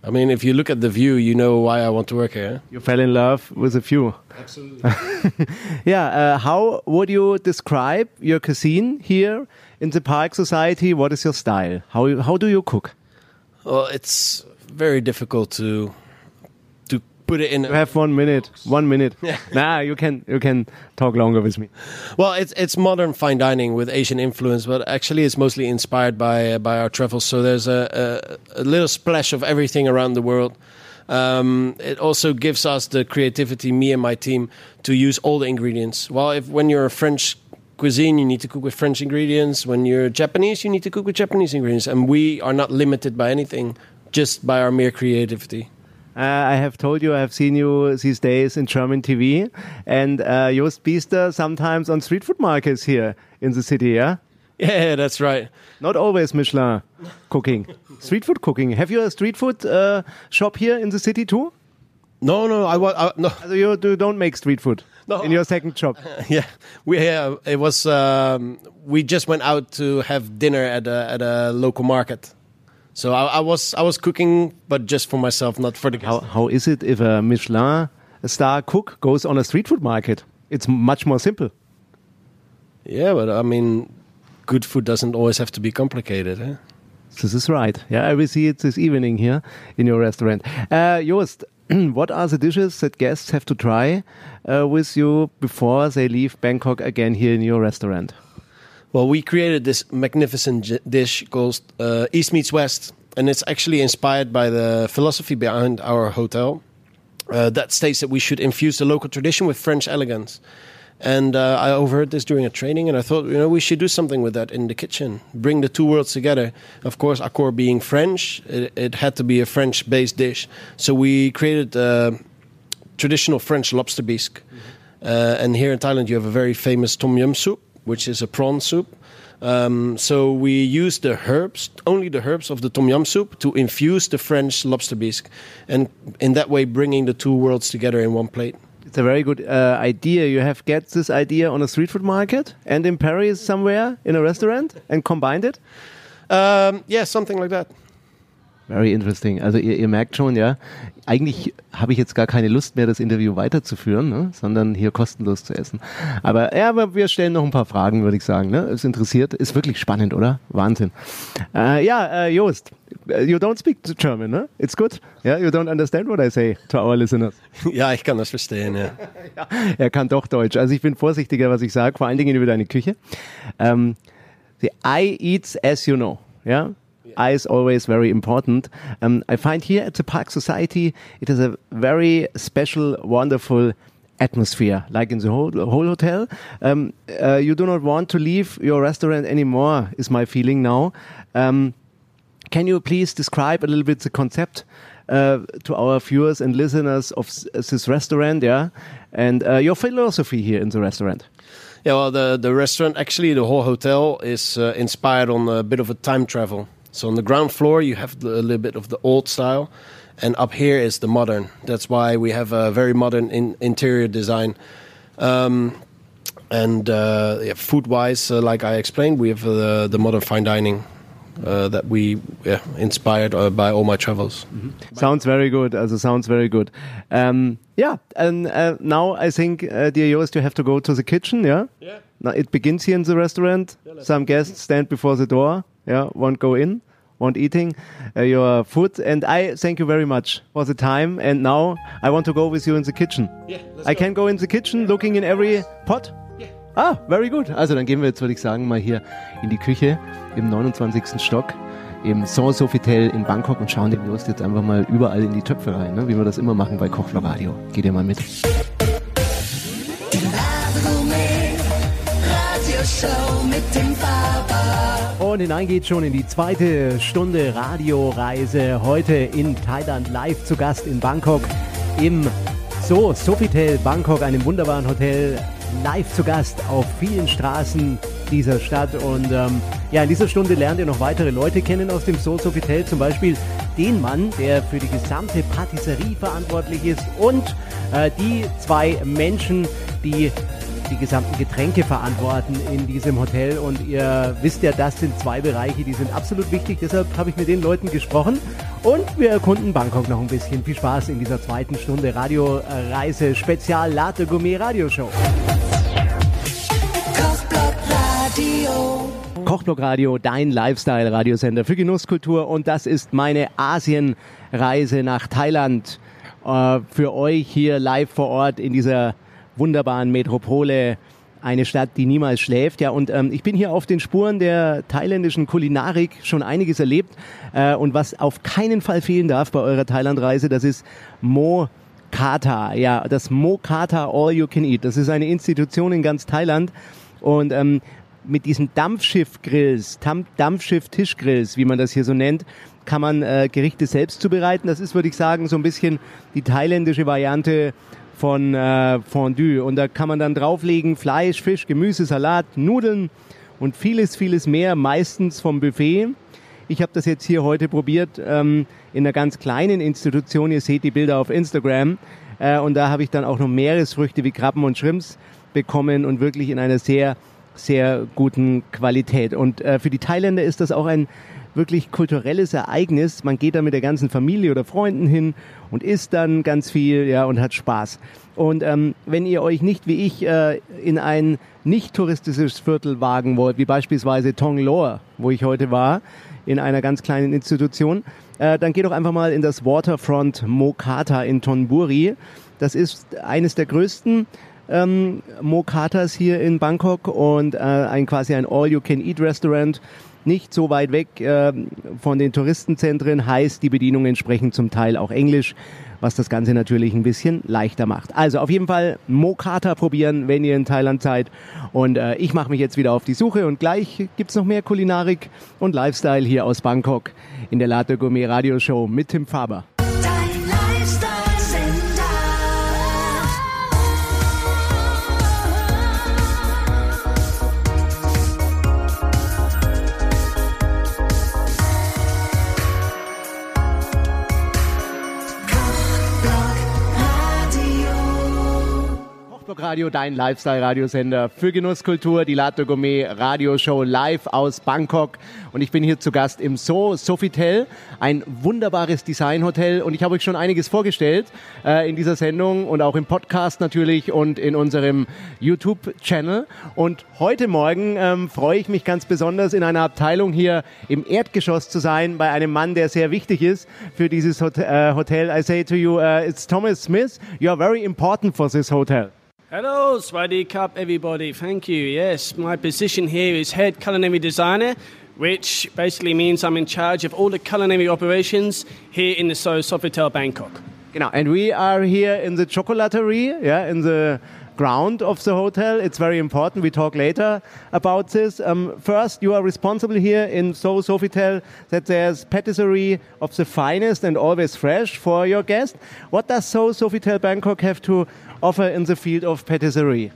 I mean, if you look at the view, you know why I want to work here. You fell in love with a view. Absolutely. Yeah, uh, how would you describe your cuisine here in the Park Society? What is your style? How how do you cook? well, it's very difficult to to put it in. You have one minute. One minute. nah, you can you can talk longer with me. Well, it's it's modern fine dining with Asian influence, but actually it's mostly inspired by uh, by our travels. So there's a, a, a little splash of everything around the world. Um, it also gives us the creativity, me and my team, to use all the ingredients. Well, if when you're a French cuisine, you need to cook with French ingredients. When you're Japanese, you need to cook with Japanese ingredients, and we are not limited by anything, just by our mere creativity. Uh, I have told you I have seen you these days in German TV and uh, Jost Biester sometimes on street food markets here in the city. Yeah, Yeah, that's right. not always Michelin cooking, street food cooking. Have you a street food uh, shop here in the city too? No, no, I was no. Also you do, don't make street food No. in your second shop. yeah, we uh, it was um, we just went out to have dinner at a at a local market. So I, I was I was cooking, but just for myself, not for the How, how is it if a Michelin star cook goes on a street food market? It's much more simple. Yeah, but I mean, good food doesn't always have to be complicated. Eh? This is right. Yeah, I will see it this evening here in your restaurant. Uh, Joost, what are the dishes that guests have to try uh, with you before they leave Bangkok again here in your restaurant? Well, we created this magnificent dish called uh, East Meets West, and it's actually inspired by the philosophy behind our hotel uh, that states that we should infuse the local tradition with French elegance. And uh, I overheard this during a training, and I thought, you know, we should do something with that in the kitchen, bring the two worlds together. Of course, Accor being French, it, it had to be a French-based dish, so we created uh, traditional French lobster bisque. Uh, and here in Thailand, you have a very famous tom yum soup, which is a prawn soup. Um, so we use the herbs, only the herbs of the tom yum soup, to infuse the French lobster bisque, and in that way, bringing the two worlds together in one plate. It's a very good uh, idea. You have get this idea on a street food market and in Paris somewhere in a restaurant and combined it. Um, yeah, something like that. Very interesting. Also ihr, ihr merkt schon, ja, eigentlich habe ich jetzt gar keine Lust mehr, das Interview weiterzuführen, ne? sondern hier kostenlos zu essen. Aber ja, aber wir stellen noch ein paar Fragen, würde ich sagen. Ne? Es interessiert, ist wirklich spannend, oder? Wahnsinn. Äh, ja, äh, Joost, you don't speak German, ne? It's good. Yeah, you don't understand what I say to our listeners. Ja, ich kann das verstehen, ja. ja, er kann doch Deutsch. Also ich bin vorsichtiger, was ich sage, vor allen Dingen über deine Küche. The eye eats as you know. Yeah. Eye is always very important. Um, I find here at the Park Society, it is a very special, wonderful atmosphere, like in the whole, whole hotel. Um, uh, you do not want to leave your restaurant anymore, is my feeling now. Um, can you please describe a little bit the concept uh, to our viewers and listeners of this restaurant, yeah, and uh, your philosophy here in the restaurant? Yeah, well, the, the restaurant, actually, the whole hotel is uh, inspired on a bit of a time travel. So on the ground floor, you have the, a little bit of the old style, and up here is the modern. That's why we have a very modern in, interior design. Um, and uh, yeah, food-wise, uh, like I explained, we have uh, the modern fine dining uh, that we yeah, inspired uh, by all my travels. Sounds very good. Also sounds very good. Um, yeah, and uh, now I think, uh, dear Joost, you have to go to the kitchen. Yeah. Yeah. Now it begins here in the restaurant. Some guests stand before the door. Yeah, won't go in, won't eating uh, your food. And I thank you very much for the time. And now I want to go with you in the kitchen. Yeah, I go. can go in the kitchen, looking in every pot. Ah, very good. Also dann gehen wir jetzt, würde ich sagen, mal hier in die Küche im 29. Stock im Sans Sofitel in Bangkok und schauen dem Just jetzt einfach mal überall in die Töpfe rein, ne? wie wir das immer machen bei Kochvlog Radio. Geht ihr mal mit. Radioshow mit dem Faber. Und hinein geht schon in die zweite Stunde Radioreise. Heute in Thailand live zu Gast in Bangkok im So Sofitel Bangkok, einem wunderbaren Hotel. Live zu Gast auf vielen Straßen dieser Stadt. Und ähm, ja, in dieser Stunde lernt ihr noch weitere Leute kennen aus dem So Sofitel. Zum Beispiel den Mann, der für die gesamte Patisserie verantwortlich ist. Und äh, die zwei Menschen, die die gesamten Getränke verantworten in diesem Hotel und ihr wisst ja, das sind zwei Bereiche, die sind absolut wichtig. Deshalb habe ich mit den Leuten gesprochen und wir erkunden Bangkok noch ein bisschen. Viel Spaß in dieser zweiten Stunde Radioreise Spezial Latte Gourmet Radioshow. Kochblock Radio. Kochblock Radio, dein Lifestyle-Radiosender für Genusskultur und das ist meine Asienreise nach Thailand äh, für euch hier live vor Ort in dieser wunderbaren Metropole. Eine Stadt, die niemals schläft. Ja, und ähm, ich bin hier auf den Spuren der thailändischen Kulinarik schon einiges erlebt. Äh, und was auf keinen Fall fehlen darf bei eurer Thailandreise, das ist Mo Kata. Ja, das Mo Kata All You Can Eat. Das ist eine Institution in ganz Thailand. Und ähm, mit diesen Dampfschiffgrills, Dampfschiff-Tischgrills, wie man das hier so nennt, kann man äh, Gerichte selbst zubereiten. Das ist, würde ich sagen, so ein bisschen die thailändische Variante von äh, Fondue. Und da kann man dann drauflegen Fleisch, Fisch, Gemüse, Salat, Nudeln und vieles, vieles mehr, meistens vom Buffet. Ich habe das jetzt hier heute probiert ähm, in einer ganz kleinen Institution. Ihr seht die Bilder auf Instagram. Äh, und da habe ich dann auch noch Meeresfrüchte wie Krabben und Shrimps bekommen und wirklich in einer sehr sehr guten Qualität. Und äh, für die Thailänder ist das auch ein wirklich kulturelles Ereignis. Man geht da mit der ganzen Familie oder Freunden hin und isst dann ganz viel ja, und hat Spaß. Und ähm, wenn ihr euch nicht wie ich äh, in ein nicht touristisches Viertel wagen wollt, wie beispielsweise Tonglor, wo ich heute war, in einer ganz kleinen Institution, äh, dann geht doch einfach mal in das Waterfront Mokata in Thonburi. Das ist eines der größten ähm, Mokatas hier in Bangkok und äh, ein quasi ein All-You-Can-Eat-Restaurant nicht so weit weg äh, von den Touristenzentren, heißt, die Bedienungen sprechen zum Teil auch Englisch, was das Ganze natürlich ein bisschen leichter macht. Also auf jeden Fall Mokata probieren, wenn ihr in Thailand seid. Und äh, ich mache mich jetzt wieder auf die Suche und gleich gibt's noch mehr Kulinarik und Lifestyle hier aus Bangkok in der Latte Gourmet Radio Show mit Tim Faber. Kochblock Radio, dein Lifestyle-Radiosender für Genusskultur, die Latte Gourmet Radioshow live aus Bangkok. Und ich bin hier zu Gast im So Sofitel, ein wunderbares Designhotel. Und ich habe euch schon einiges vorgestellt äh, in dieser Sendung und auch im Podcast natürlich und in unserem YouTube-Channel. Und heute Morgen ähm, freue ich mich ganz besonders, in einer Abteilung hier im Erdgeschoss zu sein, bei einem Mann, der sehr wichtig ist für dieses äh, Hotel. I say to you, uh, it's Thomas Smith. You are very important for this hotel. Hello, Swadi Cup, everybody. Thank you. Yes, my position here is head culinary designer, which basically means I'm in charge of all the culinary operations here in the So Sofitel Bangkok. Genau, and we are here in the chocolaterie, yeah, in the ground of the hotel. It's very important. We talk later about this. Um, first, you are responsible here in So Sofitel that there's patisserie of the finest and always fresh for your guest. What does So Sofitel Bangkok have to offer in the field of patisserie?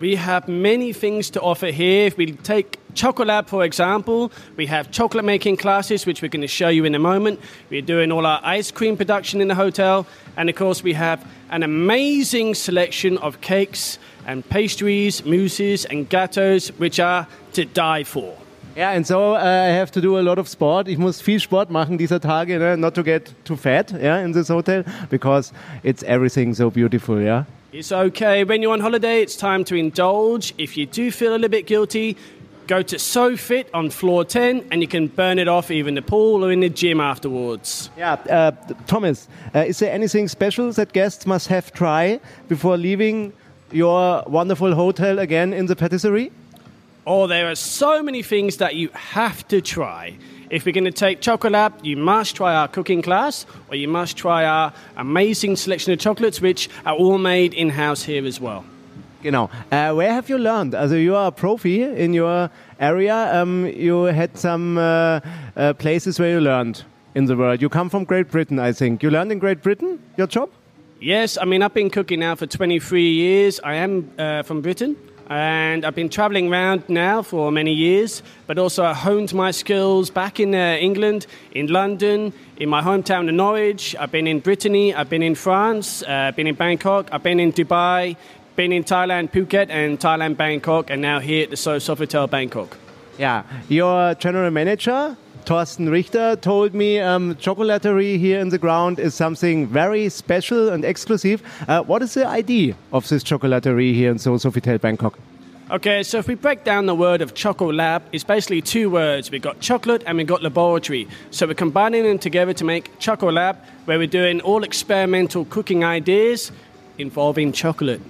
We have many things to offer here. If we take Chocolab, for example, we have chocolate making classes, which we're going to show you in a moment. We're doing all our ice cream production in the hotel. And of course, we have an amazing selection of cakes and pastries, mousses, and gâteaux, which are to die for. Yeah, and so uh, I have to do a lot of sport. Ich muss viel Sport machen dieser Tage, ne? not to get too fat, yeah, in this hotel, because it's everything so beautiful, yeah. It's okay. When you're on holiday, it's time to indulge. If you do feel a little bit guilty, go to SoFit on floor 10 and you can burn it off either in the pool or in the gym afterwards. Yeah, uh, Thomas, uh, is there anything special that guests must have try before leaving your wonderful hotel again in the patisserie? Oh, there are so many things that you have to try. If we're going to take Chocolab, you must try our cooking class, or you must try our amazing selection of chocolates, which are all made in house here as well. Genau. Uh, where have you learned? Also, you are a profi in your area. Um, you had some uh, uh, places where you learned in the world. You come from Great Britain, I think. You learned in Great Britain your job? Yes, I mean, I've been cooking now for 23 years. I am uh, from Britain. And I've been traveling around now for many years, but also I honed my skills back in uh, England, in London, in my hometown of Norwich. I've been in Brittany, I've been in France, uh, I've been in Bangkok, I've been in Dubai, been in Thailand, Phuket, and Thailand, Bangkok, and now here at the So Sofitel Bangkok. Yeah. Your general manager, Thorsten Richter, told me um, chocolaterie here in the ground is something very special and exclusive. Uh, what is the idea of this chocolaterie here in So Sofitel Bangkok? Okay, so if we break down the word of Choco Lab, it's basically two words. We've got chocolate and we've got laboratory. So we're combining them together to make Choco Lab, where we're doing all experimental cooking ideas involving chocolate.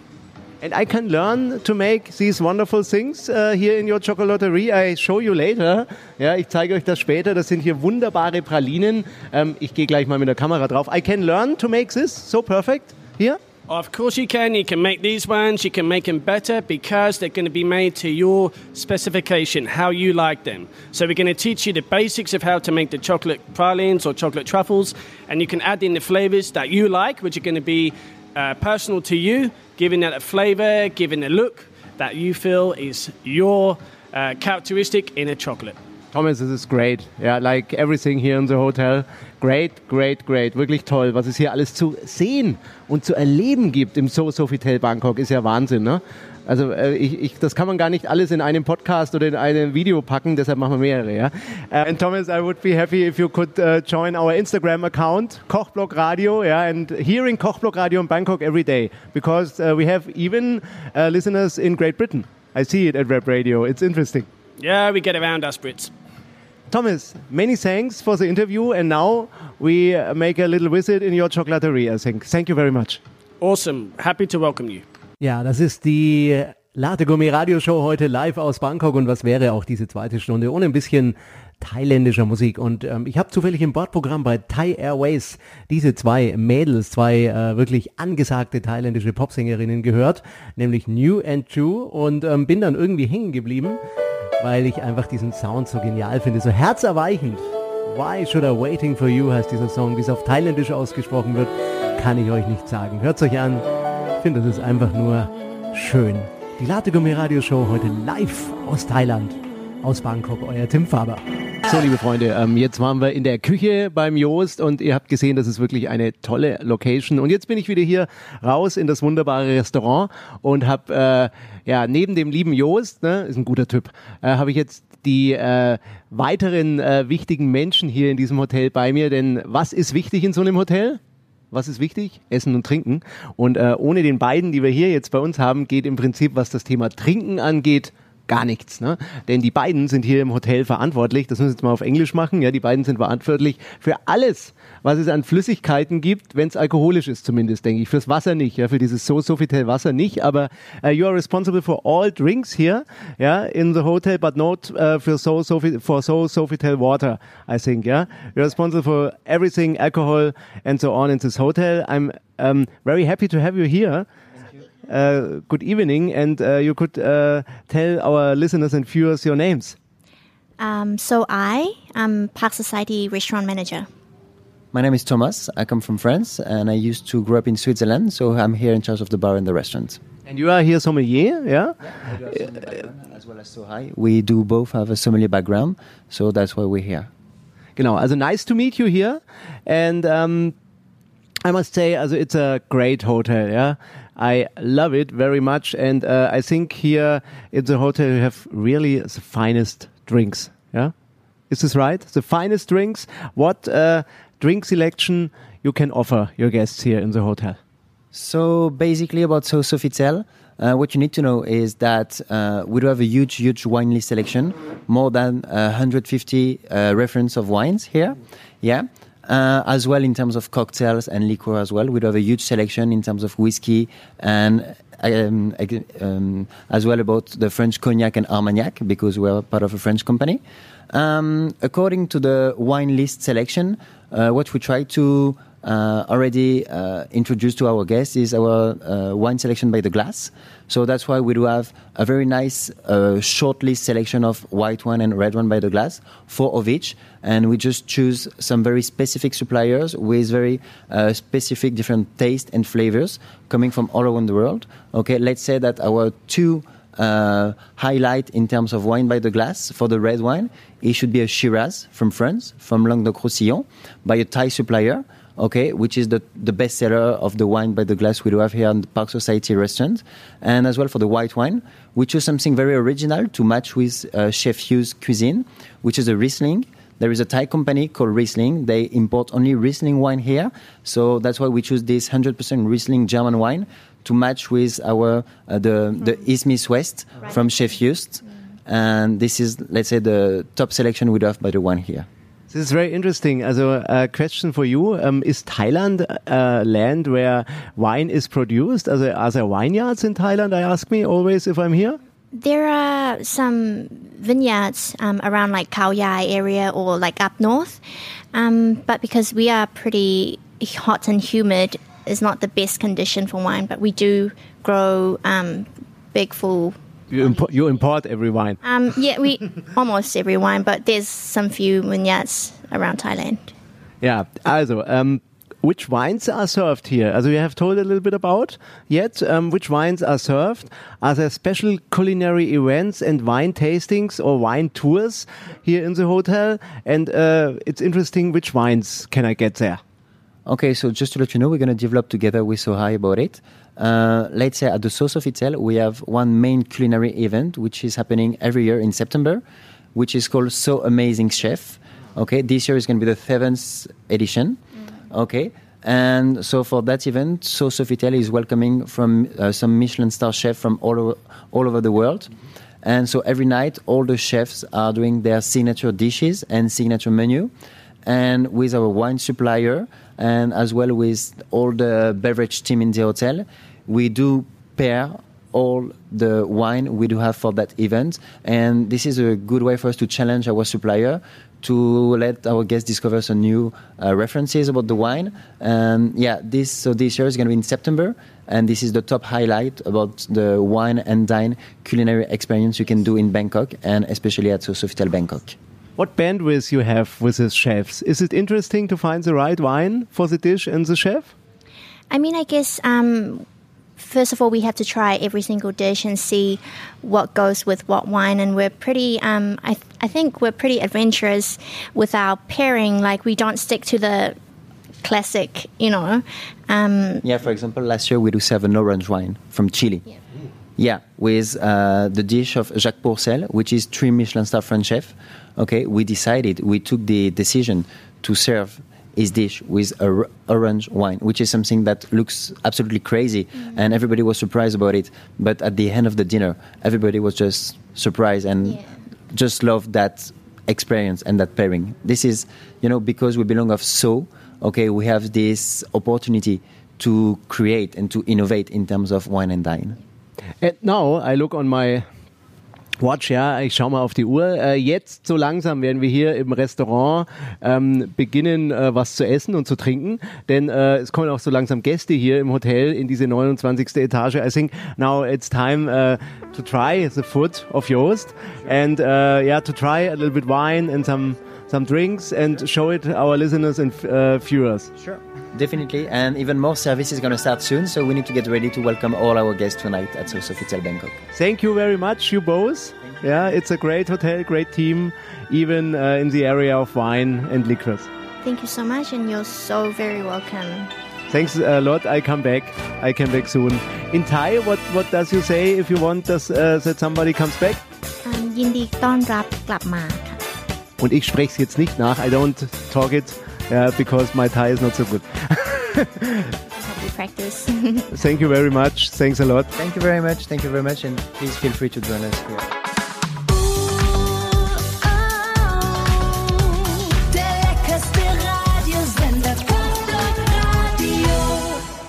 And I can learn to make these wonderful things uh, here in your chocolaterie. I show you later. Ja, ich zeige euch das später. Das sind hier wunderbare Pralinen. Ähm, ich gehe gleich mal mit der Kamera drauf. I can learn to make this so perfect here. Of course you can. You can make these ones. You can make them better because they're going to be made to your specification, how you like them. So we're going to teach you the basics of how to make the chocolate pralines or chocolate truffles, and you can add in the flavors that you like, which are going to be uh, personal to you, giving that a flavor, giving a look that you feel is your uh, characteristic in a chocolate. Thomas, this is great. Yeah, like everything here in the hotel. Great, great, great. Wirklich toll. Was es hier alles zu sehen und zu erleben gibt im So Sofitel Bangkok ist ja Wahnsinn, ne? Also äh, ich, ich, das kann man gar nicht alles in einem Podcast oder in einem Video packen, deshalb machen wir mehrere. Ja? Uh, and Thomas, I would be happy if you could uh, join our Instagram account, Kochblock Radio, yeah, and hearing Kochblock Radio in Bangkok every day, because uh, we have even uh, listeners in Great Britain. I see it at Web Radio. It's interesting. Yeah, we get around us Brits. Thomas, many thanks for the interview, and now we uh, make a little visit in your chocolaterie. I think. Thank you very much. Awesome. Happy to welcome you. Ja, das ist die Latte Gourmet Radioshow heute live aus Bangkok und was wäre auch diese zweite Stunde ohne ein bisschen thailändischer Musik und ähm, ich habe zufällig im Bordprogramm bei Thai Airways diese zwei Mädels, zwei äh, wirklich angesagte thailändische Popsängerinnen gehört, nämlich New and True und ähm, bin dann irgendwie hängen geblieben, weil ich einfach diesen Sound so genial finde, so herzerweichend. Why Should I Waiting for You heißt dieser Song, wie es auf Thailändisch ausgesprochen wird, kann ich euch nicht sagen. Hört's euch an. Ich finde, das ist einfach nur schön. Die Latte Gourmet Radio Show heute live aus Thailand, aus Bangkok, euer Tim Faber. So, liebe Freunde, ähm, jetzt waren wir in der Küche beim Joost und ihr habt gesehen, das ist wirklich eine tolle Location. Und jetzt bin ich wieder hier raus in das wunderbare Restaurant und habe äh, ja neben dem lieben Joost, ne, ist ein guter Typ, äh, habe ich jetzt die äh, weiteren äh, wichtigen Menschen hier in diesem Hotel bei mir. Denn was ist wichtig in so einem Hotel? Was ist wichtig? Essen und Trinken. Und äh, ohne den beiden, die wir hier jetzt bei uns haben, geht im Prinzip, was das Thema Trinken angeht, gar nichts. Ne? Denn die beiden sind hier im Hotel verantwortlich, das müssen wir jetzt mal auf Englisch machen, ja, die beiden sind verantwortlich für alles, was es an Flüssigkeiten gibt, wenn es alkoholisch ist zumindest, denke ich. Fürs Wasser nicht, ja, für dieses So Sofitel Wasser nicht, aber uh, you are responsible for all drinks here, ja, in the hotel, but not uh, for So Sofi for So Sofitel water, I think, yeah. You're responsible for everything, alcohol and so on in this hotel. I'm um, very happy to have you here. Uh, good evening, and uh, you could uh, tell our listeners and viewers your names. Um, so I am Park Society restaurant manager. My name is Thomas. I come from France and I used to grow up in Switzerland, so I'm here in charge of the bar and the restaurant. And you are here sommelier, yeah? As well as Sohai. We do both have a sommelier background, so that's why we're here. Genau, also nice to meet you here. And um, I must say, also it's a great hotel, yeah? I love it very much. And uh, I think here in the hotel you have really the finest drinks, yeah? Is this right? The finest drinks? What uh, drink selection you can offer your guests here in the hotel? So basically, about So Sofitel, uh, what you need to know is that uh, we do have a huge, huge wine list selection, more than uh, 150 uh, reference of wines here. Yeah. Uh, as well in terms of cocktails and liquor as well. We do have a huge selection in terms of whiskey and um, um, as well about the French cognac and Armagnac because we're part of a French company. Um, according to the wine list selection, what we try to uh, already uh, introduce to our guests is our uh, wine selection by the glass. So that's why we do have a very nice uh, short list selection of white wine and red wine by the glass, four of each, and we just choose some very specific suppliers with very uh, specific different taste and flavors coming from all around the world. Okay, let's say that our two uh, highlight in terms of wine by the glass for the red wine, it should be a Shiraz from France, from Languedoc-Roussillon, by a Thai supplier okay, which is the, the best seller of the wine by the glass we do have here in the Park Society restaurant. And as well for the white wine, we choose something very original to match with uh, Chef Hugh's cuisine, which is a Riesling. There is a Thai company called Riesling. They import only Riesling wine here. So that's why we choose this 100% Riesling German wine to match with our uh, the, the Ismis West from Chef Hughes. And this is, let's say, the top selection we do have by the one here. This is very interesting. Also, a question for you: um, Is Thailand a land where wine is produced? Also, are there vineyards in Thailand? I ask me always if I'm here. There are some vineyards um, around like Khao Yai area or like up north, um, but because we are pretty hot and humid, it's not the best condition for wine. But we do grow um, big full. You, impo you import every wine. Um, yeah, we almost every wine, but there's some few vineyards around Thailand. Yeah. also, um, which wines are served here? Also, you have told a little bit about yet um, which wines are served. Are there special culinary events and wine tastings or wine tours here in the hotel? And uh, it's interesting, which wines can I get there? Okay, so just to let you know, we're going to develop together with Sohai about it. Uh, let's say at the source of Officiel, we have one main culinary event which is happening every year in September, which is called So Amazing Chef. Okay, this year is going to be the seventh edition. Okay, and so for that event, So Sofitel is welcoming from uh, some Michelin star chef from all over, all over the world. And so every night, all the chefs are doing their signature dishes and signature menu. And with our wine supplier, and as well with all the beverage team in the hotel, we do pair all the wine we do have for that event. And this is a good way for us to challenge our supplier to let our guests discover some new uh, references about the wine. And yeah, this so this year is going to be in September, and this is the top highlight about the wine and dine culinary experience you can do in Bangkok, and especially at Sofitel Bangkok. What bandwidth you have with the chefs? Is it interesting to find the right wine for the dish and the chef? I mean, I guess um, first of all, we have to try every single dish and see what goes with what wine. And we're pretty, um, I, th- I think we're pretty adventurous with our pairing. Like, we don't stick to the classic, you know. Um, Yeah, for example, last year we do serve an orange wine from Chile. Yeah, Yeah, with uh, the dish of Jacques Pourcel, which is three Michelin star French chef. Okay, we decided, we took the decision to serve his dish with a r- orange wine, which is something that looks absolutely crazy, mm. and everybody was surprised about it. But at the end of the dinner, everybody was just surprised and Yeah. just loved that experience and that pairing. This is, you know, because we belong of so, okay, we have this opportunity to create and to innovate in terms of wine and dine. And now I look on my watch, ja, ich schaue mal auf die Uhr. Äh, jetzt so langsam werden wir hier im Restaurant ähm, beginnen, äh, was zu essen und zu trinken, denn äh, es kommen auch so langsam Gäste hier im Hotel in diese 29. Etage. I think now it's time uh, to try the food of Joost and uh, yeah, to try a little bit wine and some some drinks and show it our listeners and uh, viewers. Sure. Definitely, and even more service is going to start soon, so we need to get ready to welcome all our guests tonight at Sofitel Bangkok. Thank you very much, you both. Yeah, it's a great hotel, great team, even uh, in the area of wine and liquors. thank you so much, and you're so very welcome. Thanks a lot. I come back. I come back soon. In Thai, what what does you say if you want does, uh, that somebody comes back? Um, ยินดีต้อนรับกลับมาค่ะ Und ich spreche es jetzt nicht nach. I don't talk it uh, because my Thai is not so good. practice. Thank you very much. Thanks a lot. Thank you very much, thank you very much, and please feel free to join us here. Der leckerste Radiosender. Radio.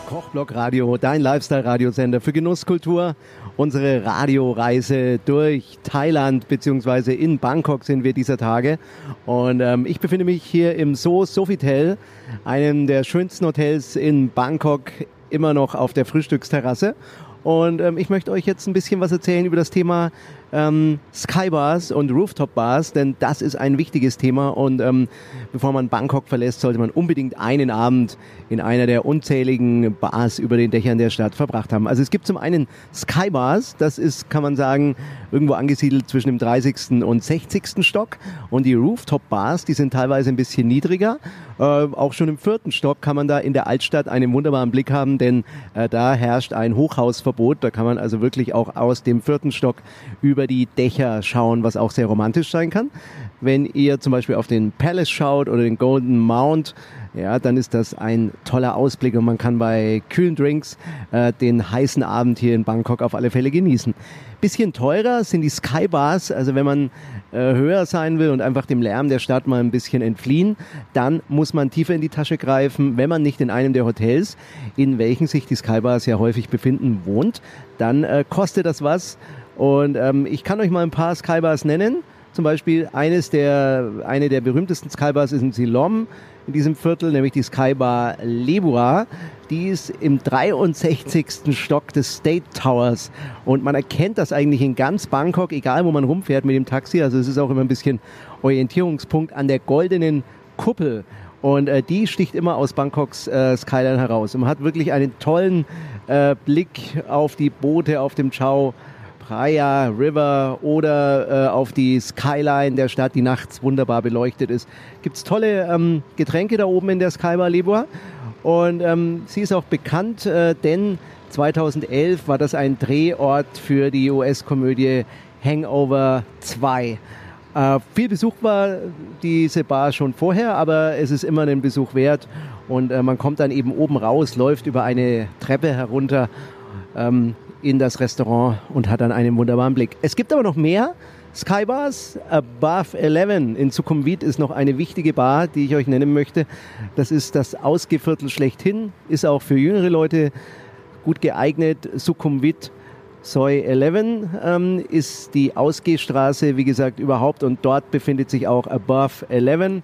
Kochblock Radio, dein Lifestyle-Radiosender für Genusskultur. Unsere Radioreise durch Thailand beziehungsweise in Bangkok sind wir dieser Tage. Und ähm, ich befinde mich hier im So Sofitel, einem der schönsten Hotels in Bangkok, immer noch auf der Frühstücksterrasse. Und ähm, ich möchte euch jetzt ein bisschen was erzählen über das Thema ähm, Skybars und Rooftop-Bars, denn das ist ein wichtiges Thema. Und ähm, bevor man Bangkok verlässt, sollte man unbedingt einen Abend in einer der unzähligen Bars über den Dächern der Stadt verbracht haben. Also es gibt zum einen Skybars, das ist, kann man sagen, irgendwo angesiedelt zwischen dem 30. und 60. Stock. Und die Rooftop-Bars, die sind teilweise ein bisschen niedriger. Äh, auch schon im vierten Stock kann man da in der Altstadt einen wunderbaren Blick haben, denn äh, da herrscht ein Hochhausverbot. Da kann man also wirklich auch aus dem vierten Stock über die Dächer schauen, was auch sehr romantisch sein kann. Wenn ihr zum Beispiel auf den Palace schaut oder den Golden Mount, ja, dann ist das ein toller Ausblick und man kann bei kühlen Drinks äh, den heißen Abend hier in Bangkok auf alle Fälle genießen. Bisschen teurer sind die Skybars, also wenn man äh, höher sein will und einfach dem Lärm der Stadt mal ein bisschen entfliehen, dann muss man tiefer in die Tasche greifen, wenn man nicht in einem der Hotels, in welchen sich die Skybars ja häufig befinden, wohnt, dann äh, kostet das was. Und ähm, ich kann euch mal ein paar Skybars nennen. Zum Beispiel eines der, eine der berühmtesten Skybars ist in Silom in diesem Viertel, nämlich die Skybar Lebua. Die ist im 63. Stock des State Towers. Und man erkennt das eigentlich in ganz Bangkok, egal wo man rumfährt mit dem Taxi. Also es ist auch immer ein bisschen Orientierungspunkt an der goldenen Kuppel. Und äh, die sticht immer aus Bangkoks äh, Skyline heraus. Und man hat wirklich einen tollen äh, Blick auf die Boote auf dem Chao Praia River oder äh, auf die Skyline der Stadt, die nachts wunderbar beleuchtet ist. Gibt's tolle ähm, Getränke da oben in der Skybar Lebua. Und ähm, sie ist auch bekannt, äh, denn 2011 war das ein Drehort für die US-Komödie Hangover 2. Äh, viel Besuch war diese Bar schon vorher, aber es ist immer einen Besuch wert. Und äh, man kommt dann eben oben raus, läuft über eine Treppe herunter ähm, in das Restaurant und hat dann einen wunderbaren Blick. Es gibt aber noch mehr. Skybars Above 11 in Sukhumvit ist noch eine wichtige Bar, die ich euch nennen möchte. Das ist das Ausgeviertel schlechthin, ist auch für jüngere Leute gut geeignet. Sukhumvit Soy 11 ähm, ist die Ausgehstraße, wie gesagt, überhaupt und dort befindet sich auch Above 11.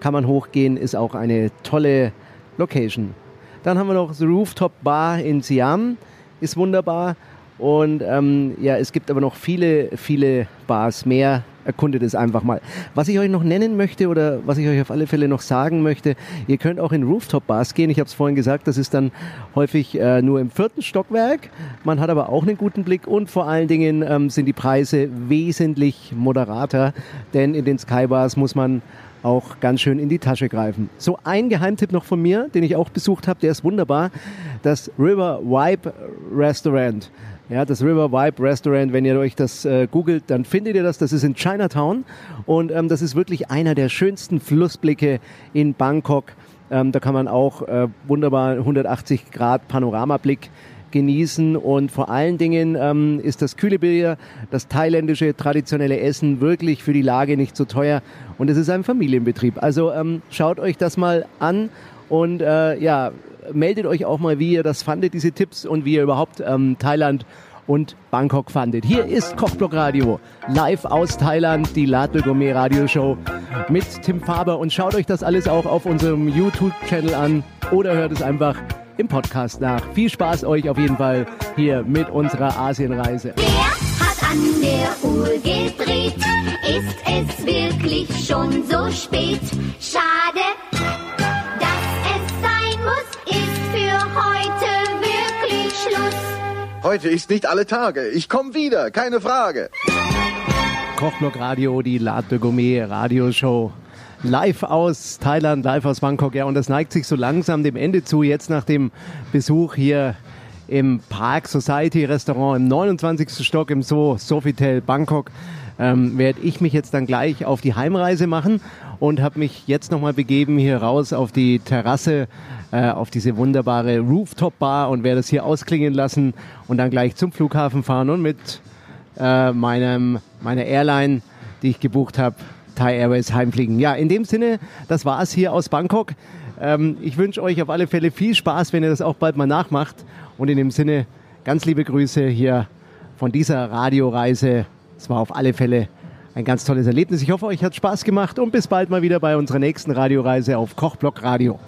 Kann man hochgehen, ist auch eine tolle Location. Dann haben wir noch The Rooftop Bar in Siam, ist wunderbar. Und ähm, ja, es gibt aber noch viele, viele Bars mehr. Erkundet es einfach mal. Was ich euch noch nennen möchte oder was ich euch auf alle Fälle noch sagen möchte, ihr könnt auch in Rooftop-Bars gehen. Ich habe es vorhin gesagt, das ist dann häufig äh, nur im vierten Stockwerk. Man hat aber auch einen guten Blick und vor allen Dingen ähm, sind die Preise wesentlich moderater, denn in den Skybars muss man auch ganz schön in die Tasche greifen. So ein Geheimtipp noch von mir, den ich auch besucht habe, der ist wunderbar. Das River Vibe Restaurant. Ja, das River Vibe Restaurant, wenn ihr euch das äh, googelt, dann findet ihr das. Das ist in Chinatown und ähm, das ist wirklich einer der schönsten Flussblicke in Bangkok. Ähm, da kann man auch äh, wunderbar 180 Grad Panoramablick genießen und vor allen Dingen ähm, ist das kühle Bier, das thailändische traditionelle Essen wirklich für die Lage nicht so teuer und es ist ein Familienbetrieb. Also ähm, schaut euch das mal an und äh, ja, meldet euch auch mal, wie ihr das fandet, diese Tipps und wie ihr überhaupt ähm, Thailand und Bangkok fandet. Hier ist Kochblock Radio, live aus Thailand, die Latte Gourmet Radio Show mit Tim Faber und schaut euch das alles auch auf unserem YouTube-Channel an oder hört es einfach im Podcast nach. Viel Spaß euch auf jeden Fall hier mit unserer Asienreise. Wer hat an der Uhr gedreht? Ist es wirklich schon so spät? Schade, dass es sein muss, ist für heute wirklich Schluss. Heute ist nicht alle Tage. Ich komme wieder, keine Frage. Kochblock Radio, die Latte Gourmet Radio Show. Live aus Thailand, live aus Bangkok. Ja, und das neigt sich so langsam dem Ende zu. Jetzt nach dem Besuch hier im Park Society Restaurant im 29. Stock im So Sofitel Bangkok ähm, werde ich mich jetzt dann gleich auf die Heimreise machen und habe mich jetzt nochmal begeben hier raus auf die Terrasse, äh, auf diese wunderbare Rooftop Bar und werde es hier ausklingen lassen und dann gleich zum Flughafen fahren und mit äh, meinem, meiner Airline, die ich gebucht habe, Thai Airways heimfliegen. Ja, in dem Sinne, das war es hier aus Bangkok. Ähm, ich wünsche euch auf alle Fälle viel Spaß, wenn ihr das auch bald mal nachmacht. Und in dem Sinne, ganz liebe Grüße hier von dieser Radioreise. Es war auf alle Fälle ein ganz tolles Erlebnis. Ich hoffe, euch hat Spaß gemacht und bis bald mal wieder bei unserer nächsten Radioreise auf Kochblock Radio.